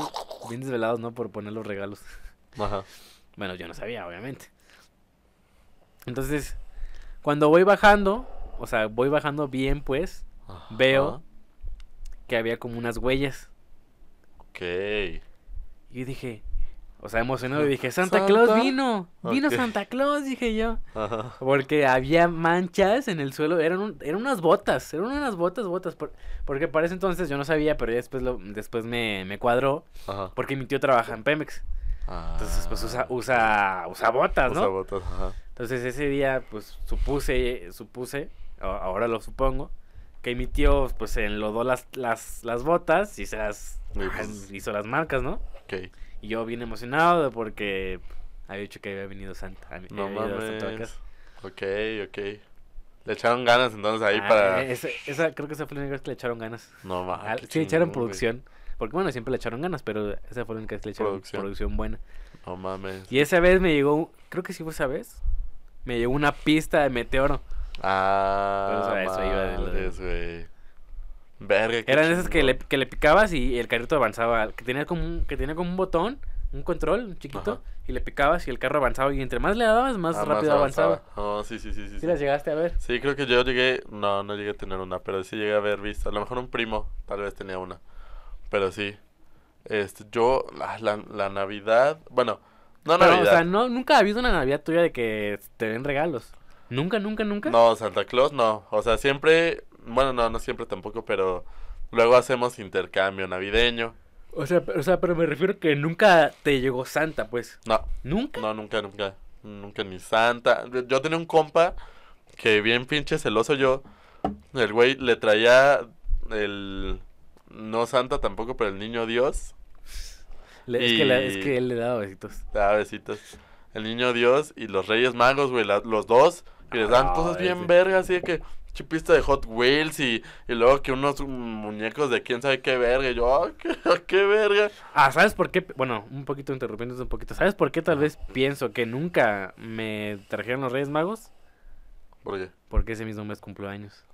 [SPEAKER 1] bien desvelados, ¿no? Por poner los regalos.
[SPEAKER 2] Ajá.
[SPEAKER 1] Bueno, yo no sabía, obviamente. Entonces, cuando voy bajando, o sea, voy bajando bien, pues, Veo. Que había como unas huellas.
[SPEAKER 2] Ok.
[SPEAKER 1] Y dije, o sea, emocionado, y dije, Santa,
[SPEAKER 2] ¿Santa?
[SPEAKER 1] Claus vino, vino. Santa Claus, dije yo.
[SPEAKER 2] Ajá.
[SPEAKER 1] Porque había manchas en el suelo, eran, un- eran unas botas, eran unas botas, botas. por- porque para ese entonces yo no sabía, pero ya después, lo, después me, me cuadró,
[SPEAKER 2] Ajá.
[SPEAKER 1] porque mi tío trabaja en Pemex. Entonces, pues usa,
[SPEAKER 2] Ah.
[SPEAKER 1] usa, usa botas,
[SPEAKER 2] Usa
[SPEAKER 1] ¿no?
[SPEAKER 2] botas, ajá.
[SPEAKER 1] Entonces ese día, pues supuse, supuse, ahora lo supongo, que mi tío, pues enlodó las, las, las botas y se las
[SPEAKER 2] pues-
[SPEAKER 1] hizo las marcas, ¿no? Y yo bien emocionado porque había dicho que había venido Santa.
[SPEAKER 2] No
[SPEAKER 1] había a Santa a
[SPEAKER 2] mames.
[SPEAKER 1] casa.
[SPEAKER 2] Ok, ok. Le echaron ganas entonces ahí
[SPEAKER 1] Ah,
[SPEAKER 2] para.
[SPEAKER 1] eh, esa, creo que esa fue la única vez que le echaron ganas.
[SPEAKER 2] No mames.
[SPEAKER 1] sí, le echaron producción. Porque bueno, siempre le echaron ganas, pero esa fue la única vez que le echaron
[SPEAKER 2] Producción.
[SPEAKER 1] producción, buena.
[SPEAKER 2] No mames.
[SPEAKER 1] Y esa vez me llegó, creo que sí fue esa vez, me llegó una pista de meteoro.
[SPEAKER 2] Ah,
[SPEAKER 1] Pero, o sea, eso iba de lo de-
[SPEAKER 2] madres, güey. Verga, qué
[SPEAKER 1] Eran esas que le, que le picabas y el carrito avanzaba, que tenía como un, que tenía como un botón, un control un chiquito,
[SPEAKER 2] Ajá.
[SPEAKER 1] y le picabas y el carro avanzaba y entre más le dabas, más
[SPEAKER 2] Ah,
[SPEAKER 1] rápido avanzaba.
[SPEAKER 2] Oh, sí, sí, sí, sí.
[SPEAKER 1] ¿Sí
[SPEAKER 2] sí.
[SPEAKER 1] las llegaste a ver?
[SPEAKER 2] Sí, creo que yo llegué, no, no llegué a tener una, pero sí llegué a haber visto, a lo mejor un primo, tal vez tenía una, pero sí, este, yo, la, la, la Navidad, bueno, no
[SPEAKER 1] Pero,
[SPEAKER 2] Navidad,
[SPEAKER 1] o sea, no, nunca ha habido una Navidad tuya de que te den regalos. Nunca, nunca, nunca.
[SPEAKER 2] no, Santa Claus no, o sea, siempre, bueno, no, no siempre tampoco, pero luego hacemos intercambio navideño,
[SPEAKER 1] O sea, pero, o sea, pero me refiero que nunca te llegó Santa, pues.
[SPEAKER 2] no,
[SPEAKER 1] Nunca.
[SPEAKER 2] no, nunca, nunca, nunca ni Santa, yo tenía un compa que bien pinche celoso yo, el güey le traía el, no Santa tampoco, pero el niño Dios,
[SPEAKER 1] Le- es, que la- es
[SPEAKER 2] y-
[SPEAKER 1] que él le daba besitos.
[SPEAKER 2] Te da besitos. El niño Dios y los Reyes Magos, güey, la- los dos. Y les dan
[SPEAKER 1] Ah,
[SPEAKER 2] cosas bien vergas, así de que chipista de Hot Wheels y, y luego que unos muñecos de quién sabe qué verga. Y yo, ah, qué, <laughs> qué verga.
[SPEAKER 1] Ah, ¿sabes por qué? Bueno, un poquito interrumpiéndote un poquito. ¿Sabes por qué tal vez pienso que nunca me trajeron los Reyes Magos?
[SPEAKER 2] ¿Por qué?
[SPEAKER 1] Porque ese mismo mes cumplo años.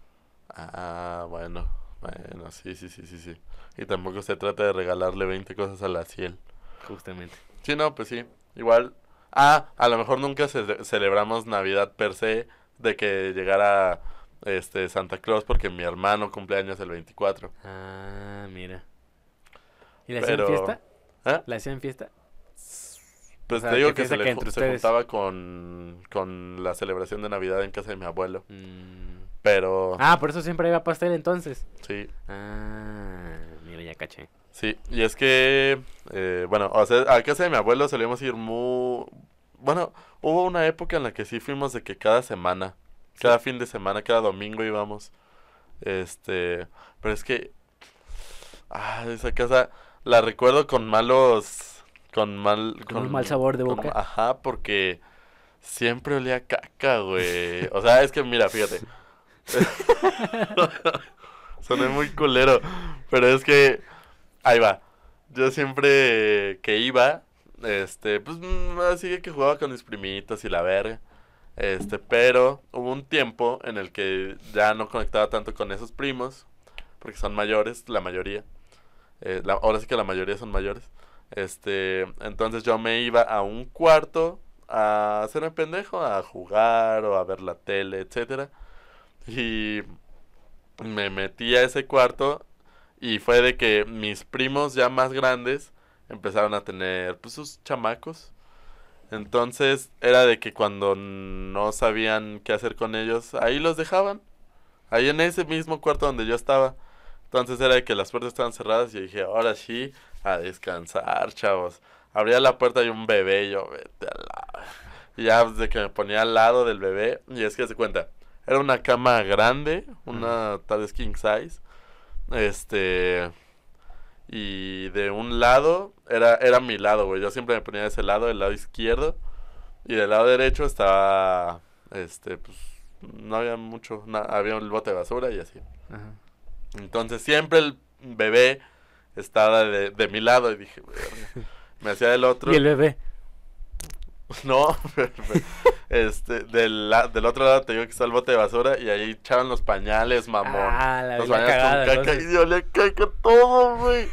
[SPEAKER 2] Ah, bueno. Bueno, sí, sí, sí, sí, sí. Y tampoco se trata de regalarle 20 cosas a la ciel.
[SPEAKER 1] Justamente.
[SPEAKER 2] Sí, no, pues sí. Igual. Ah, a lo mejor nunca ce- celebramos Navidad per se de que llegara este Santa Claus porque mi hermano cumple años el 24.
[SPEAKER 1] Ah, mira. ¿Y la
[SPEAKER 2] Pero-
[SPEAKER 1] hacían fiesta?
[SPEAKER 2] ¿Eh?
[SPEAKER 1] ¿La hacían fiesta?
[SPEAKER 2] Pues
[SPEAKER 1] O sea,
[SPEAKER 2] te digo
[SPEAKER 1] ¿qué
[SPEAKER 2] que se, le
[SPEAKER 1] ustedes?
[SPEAKER 2] juntaba con, con la celebración de Navidad en casa de mi abuelo.
[SPEAKER 1] Mm.
[SPEAKER 2] Pero
[SPEAKER 1] Ah, por eso siempre había pastel entonces.
[SPEAKER 2] sí,
[SPEAKER 1] Ah, mira, ya caché.
[SPEAKER 2] Sí. Y es que, eh, bueno, o sea, a casa de mi abuelo solíamos ir muy, Bueno, hubo una época en la que sí fuimos de que cada semana, cada fin de semana, cada domingo íbamos. Este, pero es que ah, esa casa la recuerdo con malos con mal
[SPEAKER 1] Con un mal sabor de
[SPEAKER 2] con-
[SPEAKER 1] boca.
[SPEAKER 2] ajá, porque siempre olía a caca, güey. O sea, es que mira, fíjate. <laughs> <laughs> Soné muy culero, pero es que ahí va. Yo siempre que iba, este, pues mm, así que jugaba con mis primitos y la verga. Este, pero hubo un tiempo en el que ya no conectaba tanto con esos primos, porque son mayores, la mayoría. Eh, la- ahora sí que la mayoría son mayores. Este, entonces yo me iba a un cuarto a hacerme pendejo, a jugar o a ver la tele, etcétera. Y me metí a ese cuarto y fue de que mis primos ya más grandes empezaron a tener pues sus chamacos. Entonces era de que cuando no sabían qué hacer con ellos, ahí los dejaban. Ahí en ese mismo cuarto donde yo estaba. Entonces era de que las puertas estaban cerradas y dije, ahora sí, a descansar, chavos. Abría la puerta y un bebé, y yo, vete a la... <laughs> Y ya de que me ponía al lado del bebé, y es que se cuenta, era una cama grande, una tal vez king size. Este... Y de un lado, era, era mi lado, güey. Yo siempre me ponía de ese lado, del lado izquierdo. Y del lado derecho estaba, este, pues, no había mucho, na- había un bote de basura y así.
[SPEAKER 1] Ajá.
[SPEAKER 2] Entonces siempre el bebé estaba de, de mi lado y dije, <laughs> me hacía del otro.
[SPEAKER 1] Y el bebé. <laughs>
[SPEAKER 2] No, este, del, del otro lado te digo que está el bote de basura y ahí echaban los pañales, mamón.
[SPEAKER 1] Ah, la,
[SPEAKER 2] los bañabas
[SPEAKER 1] cagada.
[SPEAKER 2] con caca
[SPEAKER 1] entonces.
[SPEAKER 2] y yo le caca todo, güey.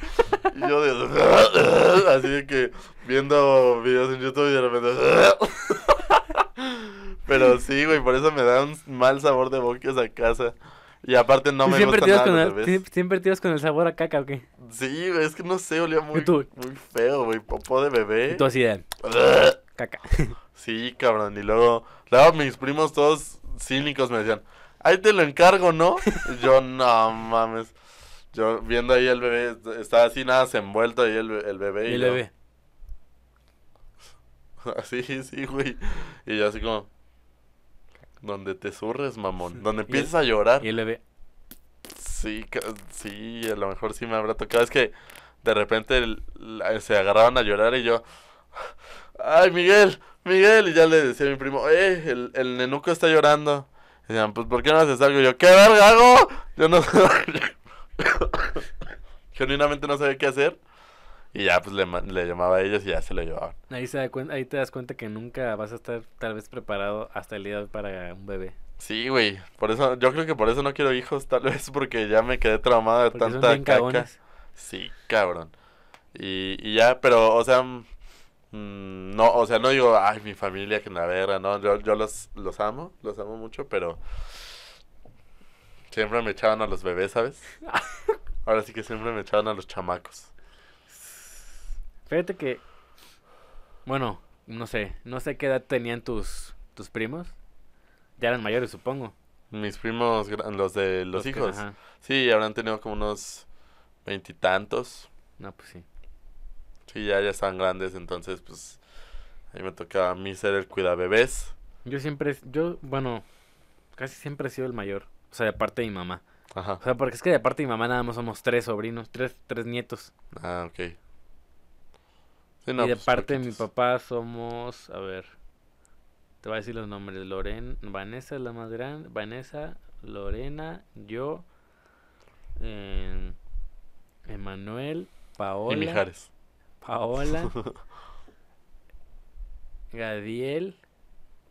[SPEAKER 2] Y yo de... <laughs> así de que viendo videos en YouTube y de repente... <laughs> Pero sí, güey, por eso me da un mal sabor de boca esa casa. Y aparte no
[SPEAKER 1] ¿Y
[SPEAKER 2] me
[SPEAKER 1] siempre
[SPEAKER 2] gusta
[SPEAKER 1] tiras
[SPEAKER 2] nada
[SPEAKER 1] con el, siempre tiras con el sabor a caca o qué?
[SPEAKER 2] Sí, güey, es que no sé, olía muy, muy feo, güey. Popó de bebé.
[SPEAKER 1] Y tú así de caca.
[SPEAKER 2] Sí, cabrón. Y luego, luego mis primos todos cínicos me decían, ahí te lo encargo, ¿no? Y yo, no mames. Yo viendo ahí el bebé, estaba así nada se envuelto ahí el, el bebé.
[SPEAKER 1] Y el
[SPEAKER 2] yo-
[SPEAKER 1] bebé. <laughs>
[SPEAKER 2] Así, sí, güey. Y yo así como, donde te surres, mamón. Donde empiezas a llorar.
[SPEAKER 1] Y el bebé.
[SPEAKER 2] Sí, ca- sí, a lo mejor sí me habrá tocado. Es que de repente el- la- se agarraban a llorar y yo, ay, Miguel, Miguel. Y ya le decía a mi primo, eh, el, el nenuco está llorando. Y decían, pues, ¿por qué no haces algo? Y yo, ¿qué verga hago? Yo no <laughs> Genuinamente no sabía qué hacer. Y ya, pues, le, le llamaba a ellos y ya se lo llevaban.
[SPEAKER 1] Ahí, se da cuen- ahí te das cuenta que nunca vas a estar tal vez preparado hasta el día para un bebé.
[SPEAKER 2] Sí, güey. Por eso, yo creo que por eso no quiero hijos, tal vez porque ya me quedé traumado de
[SPEAKER 1] Porque
[SPEAKER 2] tanta caca.
[SPEAKER 1] cagones.
[SPEAKER 2] Sí, cabrón. Y, y ya, pero, o sea, mm, no, o sea, no digo, ay, mi familia que la verga, no, yo, yo los, los amo, los amo mucho, pero siempre me echaban a los bebés, ¿sabes? <laughs> Ahora sí que siempre me echaban a los chamacos.
[SPEAKER 1] Fíjate que, bueno, no sé, no sé qué edad tenían tus, tus primos. Ya eran mayores, supongo.
[SPEAKER 2] Mis primos, los de los,
[SPEAKER 1] que-
[SPEAKER 2] hijos,
[SPEAKER 1] ajá.
[SPEAKER 2] sí, habrán tenido como unos veintitantos.
[SPEAKER 1] No, pues sí.
[SPEAKER 2] Sí, ya, ya están grandes, entonces, pues, ahí me tocaba a mí ser el cuidabebés.
[SPEAKER 1] Yo siempre, yo, bueno, casi siempre he sido el mayor. O sea, de parte de mi mamá.
[SPEAKER 2] Ajá.
[SPEAKER 1] O sea, porque es que de parte de mi mamá nada más somos tres sobrinos, tres, tres nietos.
[SPEAKER 2] Ah, ok. Sí,
[SPEAKER 1] y de
[SPEAKER 2] pues,
[SPEAKER 1] parte de mi papá somos, a ver, te voy a decir los nombres. Loren, Vanessa es la más grande, Vanessa, Lorena, yo, eh, Emanuel,
[SPEAKER 2] Y
[SPEAKER 1] Paola,
[SPEAKER 2] Mijares.
[SPEAKER 1] Paola, <laughs> Gadiel,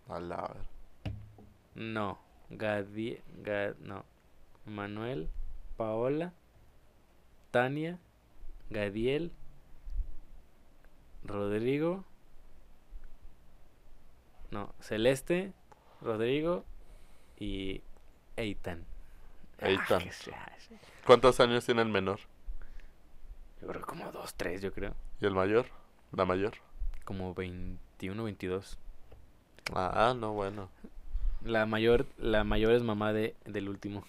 [SPEAKER 2] A la ver.
[SPEAKER 1] no, Gadiel, no, Manuel, Paola, Tania, Gadiel, Rodrigo, no, Celeste, Rodrigo y Eitan. Ah,
[SPEAKER 2] Eitan. ¿Cuántos años tiene el menor?
[SPEAKER 1] Yo creo como dos, tres, yo creo.
[SPEAKER 2] ¿Y el mayor? ¿La mayor?
[SPEAKER 1] Como 21, 22.
[SPEAKER 2] Ah, no, bueno.
[SPEAKER 1] La mayor, la mayor es mamá de, del último.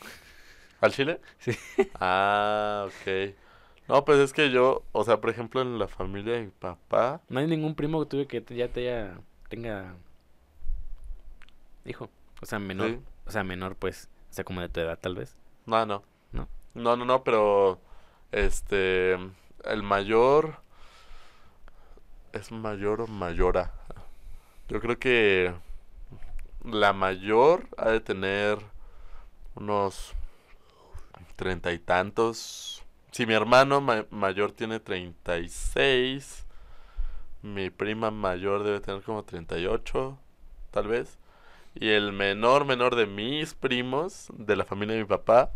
[SPEAKER 2] ¿Al chile? <laughs>
[SPEAKER 1] Sí.
[SPEAKER 2] Ah, ok. No, pues es que yo, o sea, por ejemplo, en la familia de mi papá,
[SPEAKER 1] No hay ningún primo que tuve que te- ya te haya tenga hijo. O sea, menor.
[SPEAKER 2] Sí.
[SPEAKER 1] O sea, menor, pues. O sea, como de tu edad, tal vez.
[SPEAKER 2] No, no.
[SPEAKER 1] ¿No?
[SPEAKER 2] No, no, no, pero este el mayor es mayor o mayora. Yo creo que la mayor ha de tener unos treinta y tantos. Si mi hermano ma- mayor tiene treinta y seis, mi prima mayor debe tener como treinta y ocho, tal vez. Y el menor, menor de mis primos, de la familia de mi papá,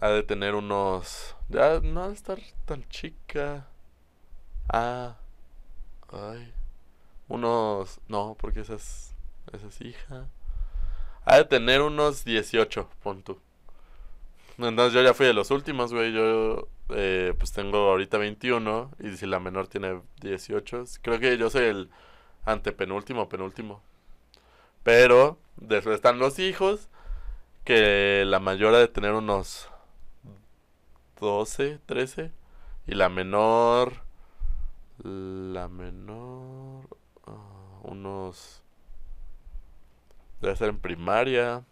[SPEAKER 2] ha de tener unos... Ya no ha de estar tan chica. Ah. Ay. Unos... No, porque esa es... Esa es hija. Ha de tener unos 18, pon tú. Entonces yo ya fui de los últimos, güey. Yo eh, pues tengo ahorita 21 y si la menor tiene 18, creo que yo soy el antepenúltimo, penúltimo. Pero después están los hijos, que la mayor ha de tener unos 12, 13 y la menor la menor ah, unos debe ser en primaria,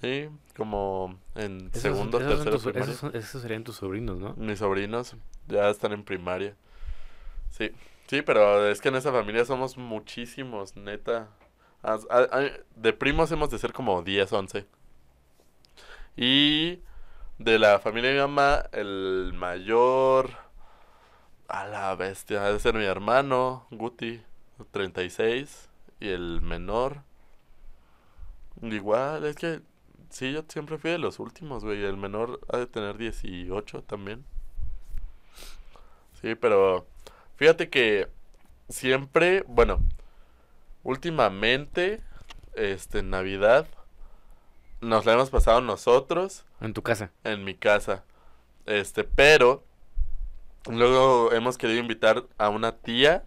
[SPEAKER 2] ¿sí? Como en
[SPEAKER 1] Esos-
[SPEAKER 2] segundo,
[SPEAKER 1] esos
[SPEAKER 2] tercero
[SPEAKER 1] tus-
[SPEAKER 2] primaria.
[SPEAKER 1] esos, esos serían tus sobrinos, ¿no?
[SPEAKER 2] Mis sobrinos ya están en primaria. Sí, sí, pero es que en esa familia somos muchísimos, neta. De primos hemos de ser como 10, 11. Y de la familia de mi mamá, el mayor... A la bestia, debe ser mi hermano, Guti, 36. Y el menor... Igual, es que Sí, yo siempre fui de los últimos, güey. El menor ha de tener 18 también. Sí, pero fíjate que siempre, bueno, últimamente, este, en Navidad, nos la hemos pasado nosotros
[SPEAKER 1] En tu casa.
[SPEAKER 2] en mi casa. Este, pero luego hemos querido invitar a una tía,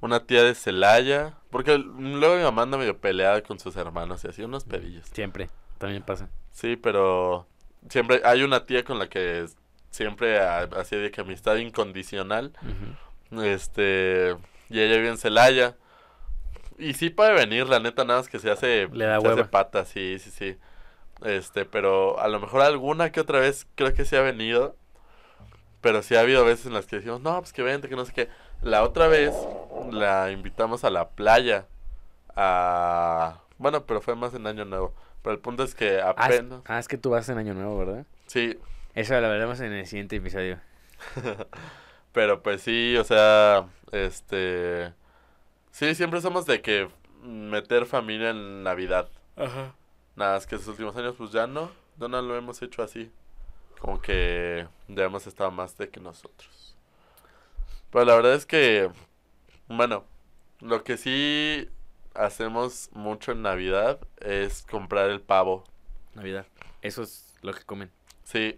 [SPEAKER 2] una tía de Celaya, porque luego mi mamá anda medio peleada con sus hermanos y así unos pedillos.
[SPEAKER 1] Siempre. También pasa.
[SPEAKER 2] Sí, pero siempre hay una tía con la que siempre ha- así de que amistad incondicional. Este, y ella vive en Celaya. Y sí puede venir, la neta, nada más que se hace,
[SPEAKER 1] Le da
[SPEAKER 2] se hace pata, sí, sí, sí. Este, pero a lo mejor alguna que otra vez creo que sí ha venido. Pero sí ha habido veces en las que decimos, no, pues que vente, que no sé qué. La otra vez la invitamos a la playa. A... Bueno, pero fue más en Año Nuevo. Pero el punto es que
[SPEAKER 1] Ah, es,
[SPEAKER 2] apenas...
[SPEAKER 1] ah, es que tú vas en Año Nuevo, ¿verdad?
[SPEAKER 2] Sí,
[SPEAKER 1] Eso lo veremos en el siguiente episodio. <laughs>
[SPEAKER 2] Pero pues sí, o sea, este... Sí, siempre somos de que meter familia en Navidad.
[SPEAKER 1] Ajá.
[SPEAKER 2] Nada, es que esos últimos años pues ya no, ya no lo hemos hecho así. Como que ya hemos estado más de que nosotros. Pero la verdad es que, bueno, lo que sí hacemos mucho en Navidad es comprar el pavo.
[SPEAKER 1] Navidad. Eso es lo que comen.
[SPEAKER 2] Sí,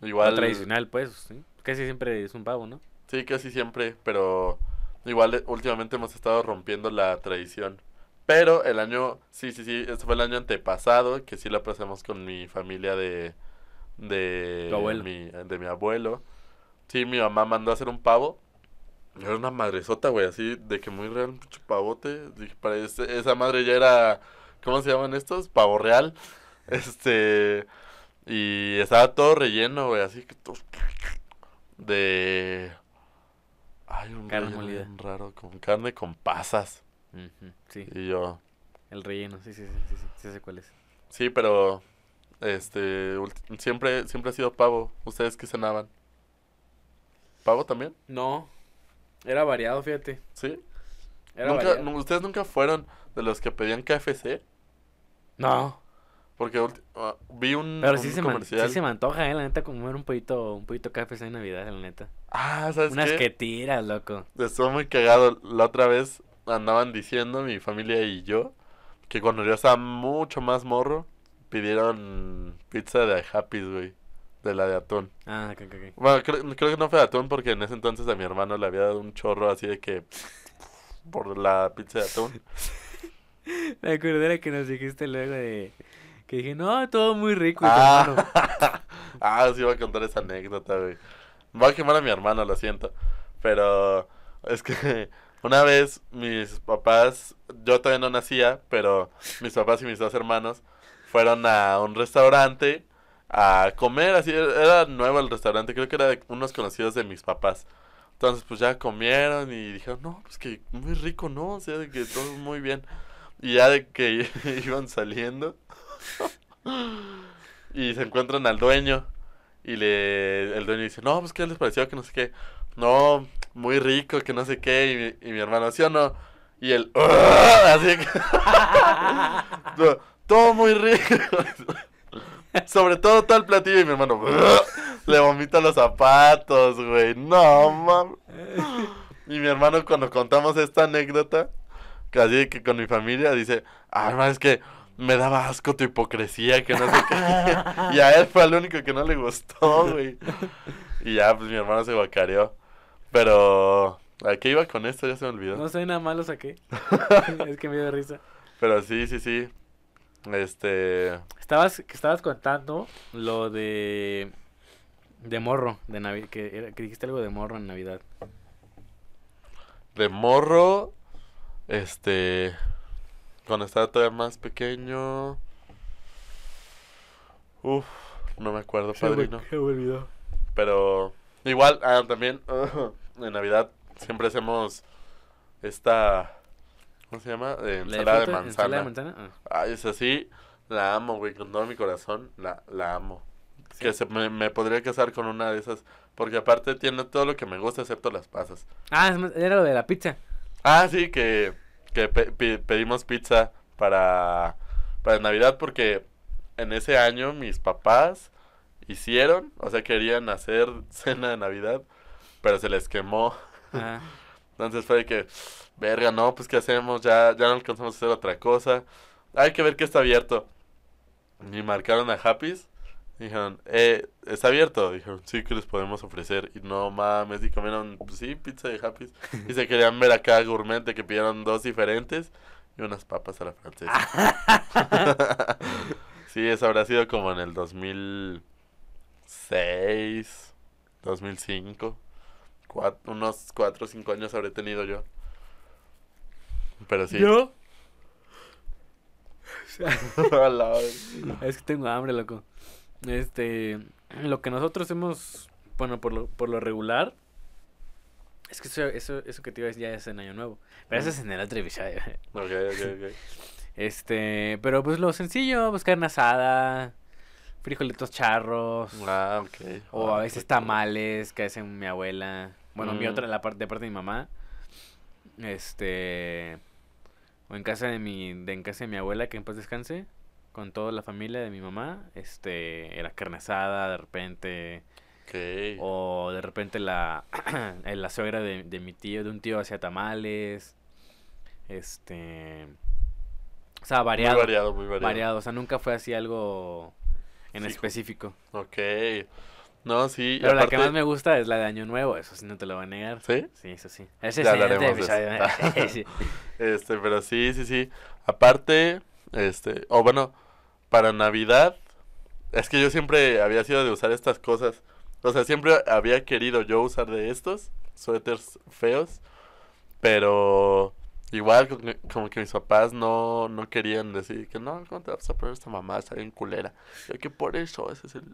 [SPEAKER 1] Lo
[SPEAKER 2] igual...
[SPEAKER 1] tradicional, pues. ¿sí? Casi siempre es un pavo, ¿no?
[SPEAKER 2] Sí, casi siempre, pero igual eh, últimamente hemos estado rompiendo la tradición. Pero el año, sí, sí, sí, este fue el año antepasado, que sí lo pasamos con mi familia de, de
[SPEAKER 1] abuelo.
[SPEAKER 2] mi, de mi abuelo. Sí, mi mamá mandó a hacer un pavo. Era una madresota, güey, así de que muy real, un pinche pavote. Dije, para ese- esa madre ya era, ¿cómo se llaman estos? Pavo real. <laughs> Este, y estaba todo relleno, güey, así que todo <laughs> de ay un
[SPEAKER 1] Carne molida.
[SPEAKER 2] raro con carne con pasas
[SPEAKER 1] Sí,
[SPEAKER 2] y yo
[SPEAKER 1] el relleno. Sí, sí, sí, sí, sí, sí sé cuál es.
[SPEAKER 2] sí pero este siempre siempre ha sido pavo ustedes qué cenaban pavo también
[SPEAKER 1] No, era variado, fíjate.
[SPEAKER 2] sí
[SPEAKER 1] Era
[SPEAKER 2] nunca
[SPEAKER 1] variado.
[SPEAKER 2] ustedes nunca fueron de los que pedían KFC
[SPEAKER 1] No,
[SPEAKER 2] porque ah, vi un,
[SPEAKER 1] pero
[SPEAKER 2] un
[SPEAKER 1] sí se, me,
[SPEAKER 2] comercial
[SPEAKER 1] sí se me antoja, eh, la neta, comer un poquito, un poquito café en Navidad, la neta.
[SPEAKER 2] ah sabes
[SPEAKER 1] Unas
[SPEAKER 2] qué
[SPEAKER 1] que tiras, loco.
[SPEAKER 2] Estuvo muy cagado. La otra vez andaban diciendo mi familia y yo que cuando yo estaba mucho más morro pidieron pizza de Happy's, güey. De la de atún.
[SPEAKER 1] Ah, ok, ok.
[SPEAKER 2] Bueno, creo, creo que no fue de atún porque en ese entonces a mi hermano le había dado un chorro así de que por la pizza de atún. <laughs>
[SPEAKER 1] Me acordé de que nos dijiste luego de... Que dije, no, todo muy rico.
[SPEAKER 2] Ah. <laughs> ah, sí iba a contar esa anécdota, güey. Voy a quemar a mi hermano, lo siento. Pero es que <laughs> Una vez mis papás, yo todavía no nacía, pero mis papás y mis dos hermanos fueron a un restaurante a comer, así era nuevo el restaurante, creo que era de unos conocidos de mis papás. Entonces pues ya comieron y dijeron, no, pues que muy rico, ¿no? O sea, de que todo muy bien. Y ya de que <laughs> iban saliendo <laughs> y se encuentran al dueño y le el dueño dice, no, pues qué les pareció, que no sé qué. No, muy rico, que no sé qué. Y mi, y mi hermano, ¿sí o no? Y él, <laughs> así que... todo muy rico. <laughs> Sobre todo todo el platillo y mi hermano <laughs> le vomita los zapatos, güey. No, mames. Y mi hermano cuando contamos esta anécdota, casi que con mi familia, dice, ah, hermano, es que me daba asco tu hipocresía, que no sé qué. <laughs> y a él fue el único que no le gustó, güey. Y ya, pues mi hermano se guacareó. Pero, ¿a qué iba con esto? Ya se me olvidó.
[SPEAKER 1] No sé, nada más lo saqué. es que me dio risa.
[SPEAKER 2] Pero sí, sí, sí. Este.
[SPEAKER 1] Estabas, que estabas contando lo de. De morro, de Navidad. Que, que dijiste algo de morro en Navidad.
[SPEAKER 2] De morro. Este. Cuando estaba todavía más pequeño. Uf, no me acuerdo, padrino.
[SPEAKER 1] Se me olvidó.
[SPEAKER 2] Pero igual, ah, también <laughs> en Navidad siempre hacemos esta. ¿Cómo se llama? Eh,
[SPEAKER 1] ¿La
[SPEAKER 2] ensalada de
[SPEAKER 1] fruta?
[SPEAKER 2] manzana.
[SPEAKER 1] ¿Ensalada de manzana? Ah.
[SPEAKER 2] Ay, es así. La amo, güey, con todo mi corazón. La, la amo.
[SPEAKER 1] Sí.
[SPEAKER 2] Que se, me, me podría casar con una de esas. Porque aparte tiene todo lo que me gusta excepto las pasas.
[SPEAKER 1] Ah, era lo de la pizza.
[SPEAKER 2] Ah, sí, que, que pe- pedimos pizza para, para Navidad porque en ese año mis papás hicieron, o sea, querían hacer <laughs> cena de Navidad, pero se les quemó.
[SPEAKER 1] Ah,
[SPEAKER 2] Entonces fue de que, verga, no, pues ¿qué hacemos? Ya, ya no alcanzamos a hacer otra cosa. Hay que ver que está abierto. Y marcaron a Happy's. Dijeron, eh, ¿está abierto? Dijeron, sí, que les podemos ofrecer. Y no mames, y comieron, pues sí, pizza de Happy's. Y se querían ver acá gourmet que pidieron dos diferentes y unas papas a la francesa. <laughs> sí, eso habrá sido como en el 2006, 2005. Cuat- unos 4 o 5 años habré tenido yo. Pero sí.
[SPEAKER 1] ¿Yo? <laughs> Es que tengo hambre, loco. Este, lo que nosotros hemos, bueno, por lo, por lo regular, es que eso, eso, eso que te iba a decir ya es en Año Nuevo. Pero eso es en el otro episodio.
[SPEAKER 2] ok, ok, ok. <laughs>
[SPEAKER 1] Este, pero pues lo sencillo, carne asada, frijolitos charros,
[SPEAKER 2] Ah, ok.
[SPEAKER 1] o
[SPEAKER 2] Ah,
[SPEAKER 1] a veces tamales que hace mi abuela. Bueno, mi
[SPEAKER 2] Mm.
[SPEAKER 1] otra, la parte de parte de mi mamá. Este, o en casa de mi, de, en casa de mi abuela, que en paz descanse, con toda la familia de mi mamá, este, era carne asada de repente, o de repente la, <clears throat> eh, la suegra de, de mi tío, de un tío hacía tamales, este, o sea, variado,
[SPEAKER 2] Muy variado, muy variado.
[SPEAKER 1] variado, o sea, nunca fue así algo en
[SPEAKER 2] Fijo.
[SPEAKER 1] específico.
[SPEAKER 2] Ok. No, sí.
[SPEAKER 1] Pero la que más me gusta es la de Año Nuevo, eso sí no te lo voy a negar.
[SPEAKER 2] ¿Sí?
[SPEAKER 1] Sí, eso sí. Ese
[SPEAKER 2] Ya
[SPEAKER 1] es el
[SPEAKER 2] hablaremos de eso. <laughs>
[SPEAKER 1] Sí. <laughs>
[SPEAKER 2] Este, pero sí, sí, sí. Aparte, este, o bueno, para Navidad, es que yo siempre había sido de usar estas cosas. O sea, siempre había querido yo usar de estos suéteres feos, pero igual como que, como que mis papás no, no querían decir que no, ¿cómo te vas a poner esta mamá? Está bien culera. Yo que por eso, ese es el,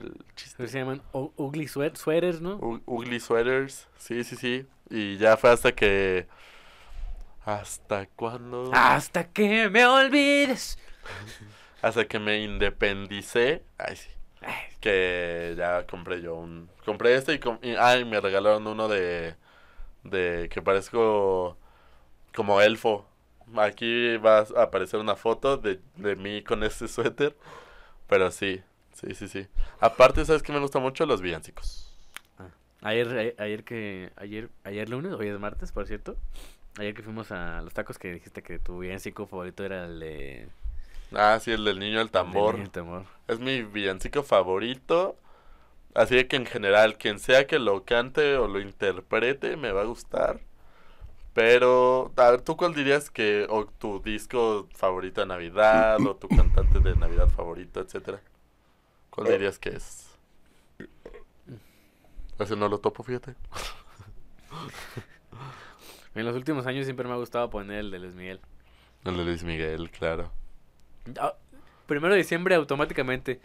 [SPEAKER 2] el chiste.
[SPEAKER 1] Se llaman ugly sweat, sweaters, ¿no?
[SPEAKER 2] U- Ugly sweaters, sí, sí, sí. Y ya fue hasta que... ¿Hasta cuándo?
[SPEAKER 1] Hasta que me olvides. <laughs>
[SPEAKER 2] Hasta que me independicé. Ay, sí.
[SPEAKER 1] Ay,
[SPEAKER 2] Que ya compré yo un... Compré este y, com- y ay, me regalaron uno de... De que parezco como elfo. Aquí va a aparecer una foto de, de mí con este <laughs> suéter. Pero sí, sí, sí, sí. Aparte, ¿sabes qué me gustan mucho? Los villancicos.
[SPEAKER 1] Ayer, ayer, ayer que, ayer, ayer lunes, hoy es martes, por cierto. Ayer que fuimos a los tacos que dijiste que tu villancico favorito era el de...
[SPEAKER 2] Ah, sí, el del niño del tambor.
[SPEAKER 1] El tambor.
[SPEAKER 2] Es mi villancico favorito. Así que en general, quien sea que lo cante o lo interprete, me va a gustar. Pero, a ver, ¿tú cuál dirías que, o tu disco favorito de Navidad, o tu cantante de Navidad favorito, etcétera? ¿Cuál dirías que es? Ese no lo topo, fíjate. <laughs>
[SPEAKER 1] En los últimos años siempre me ha gustado poner el de Luis Miguel.
[SPEAKER 2] El de Luis Miguel, claro.
[SPEAKER 1] Ah, primero de diciembre automáticamente.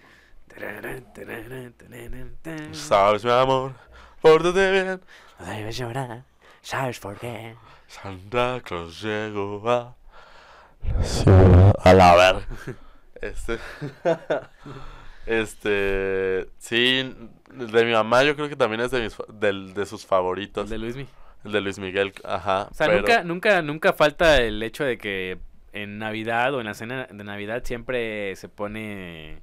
[SPEAKER 2] Sabes, mi amor, pórtate bien.
[SPEAKER 1] No debes llorar, ¿sabes por qué?
[SPEAKER 2] Santa Claus llegó a la ciudad. A la ver. Este. <laughs> este. Sí, de mi mamá yo creo que también es de, mis, del- de sus favoritos.
[SPEAKER 1] El de Luismi.
[SPEAKER 2] El de Luis Miguel, ajá.
[SPEAKER 1] O sea,
[SPEAKER 2] pero-
[SPEAKER 1] nunca, nunca, nunca falta el hecho de que en Navidad o en la cena de Navidad siempre se pone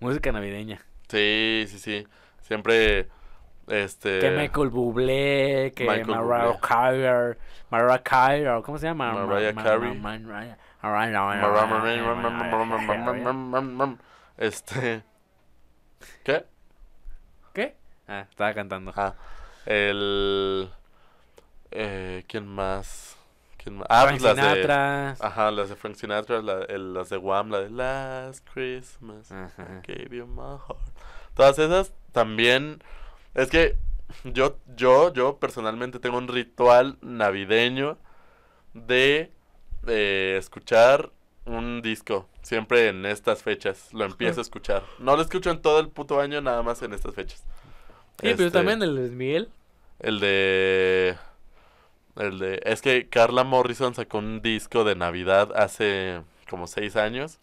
[SPEAKER 1] música navideña.
[SPEAKER 2] Sí, sí, sí. Siempre. Este.
[SPEAKER 1] Que Michael Bublé, que
[SPEAKER 2] Michael
[SPEAKER 1] Mariah. Carey, Mariah Carey, ¿cómo se llama? Ma-
[SPEAKER 2] Mariah
[SPEAKER 1] ma-
[SPEAKER 2] Carey.
[SPEAKER 1] ma- Mariah- Mariah-
[SPEAKER 2] Este. <laughs> ¿Qué?
[SPEAKER 1] ¿Qué? Ah, estaba cantando.
[SPEAKER 2] Ajá. El. Eh, ¿Quién más? ¿Quién más? Ah,
[SPEAKER 1] Frank
[SPEAKER 2] pues las de.
[SPEAKER 1] Sinatra.
[SPEAKER 2] Ajá, las de Frank Sinatra, la- el- las de Wham, la de Last Christmas.
[SPEAKER 1] Ajá.
[SPEAKER 2] I gave you my heart. Todas esas también. Es que yo, yo, yo personalmente tengo un ritual navideño de eh, escuchar un disco. Siempre en estas fechas lo empiezo a escuchar. No lo escucho en todo el puto año, nada más en estas fechas.
[SPEAKER 1] Sí, pero
[SPEAKER 2] Este,
[SPEAKER 1] también el Luis Miguel.
[SPEAKER 2] El de. El de. Es que Carla Morrison sacó un disco de Navidad hace como seis años.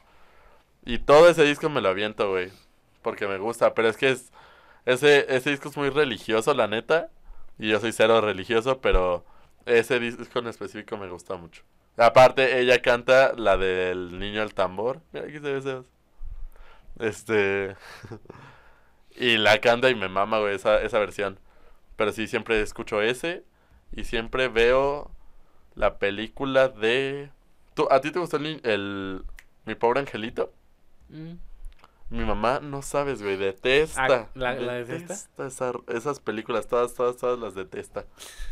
[SPEAKER 2] Y todo ese disco me lo aviento, güey. Porque me gusta. Pero es que es. Ese, ese disco es muy religioso, la neta. Y yo soy cero religioso, pero ese disco en específico me gusta mucho. Aparte, ella canta la del niño al tambor. Mira, aquí se ve Sebas. Este. <laughs> y la canta y me mama, güey, esa, esa versión. Pero sí, siempre escucho ese. Y siempre veo la película de. ¿Tú, ¿A ti te gustó el, el- Mi pobre angelito?
[SPEAKER 1] Mm.
[SPEAKER 2] Mi mamá, no sabes, güey, detesta.
[SPEAKER 1] Ah, ¿la- la detesta?
[SPEAKER 2] esa- esas películas, todas, todas, todas las detesta.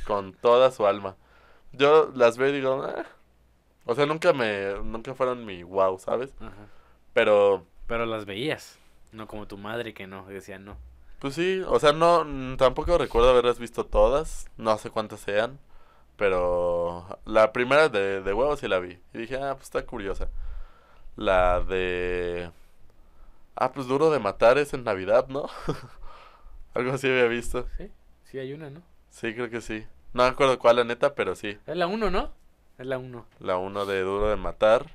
[SPEAKER 2] Con toda su alma. Yo las veo y digo, "Ah". O sea, nunca me. Nunca fueron mi wow, ¿sabes?
[SPEAKER 1] Ajá.
[SPEAKER 2] Pero.
[SPEAKER 1] Pero las veías. No como tu madre que no, decía no.
[SPEAKER 2] Pues sí, o sea, no, mm, tampoco recuerdo haberlas visto todas, no sé cuántas sean, pero la primera de, de huevos sí la vi, y dije, ah, pues está curiosa. La de... Ah, pues duro de matar es en Navidad, ¿no? <laughs> Algo así había visto.
[SPEAKER 1] Sí, sí hay una, ¿no?
[SPEAKER 2] Sí, creo que sí. No me acuerdo cuál, la neta, pero sí.
[SPEAKER 1] Es la 1, ¿no? Es la 1.
[SPEAKER 2] La uno de duro de matar.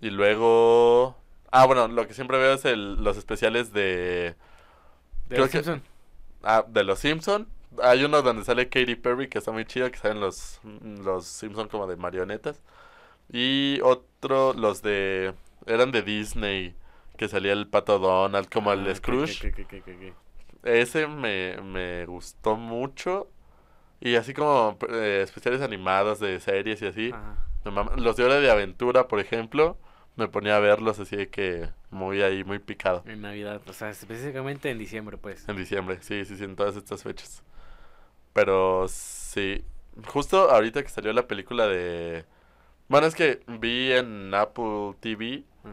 [SPEAKER 2] Y luego... Ah, bueno, lo que siempre veo es el, los especiales de...
[SPEAKER 1] De
[SPEAKER 2] Creo
[SPEAKER 1] los
[SPEAKER 2] que-
[SPEAKER 1] Simpson.
[SPEAKER 2] Ah, de los Simpson. Hay uno donde sale Katy Perry que está muy chido, que salen los, los Simpson como de marionetas. Y otro, los de... Eran de Disney, que salía el Pato Donald, como
[SPEAKER 1] Ah,
[SPEAKER 2] el
[SPEAKER 1] ok,
[SPEAKER 2] Scrooge. Ese me, me gustó mucho. Y así como eh, especiales animados de series y así. Los de Hora de Aventura, por ejemplo, me ponía a verlos así de que muy ahí, muy picado.
[SPEAKER 1] En Navidad, o sea, específicamente en diciembre, pues.
[SPEAKER 2] En diciembre, sí, sí, sí, en todas estas fechas. Pero sí, justo ahorita que salió la película de... Bueno, es que vi en Apple TV
[SPEAKER 1] Ah.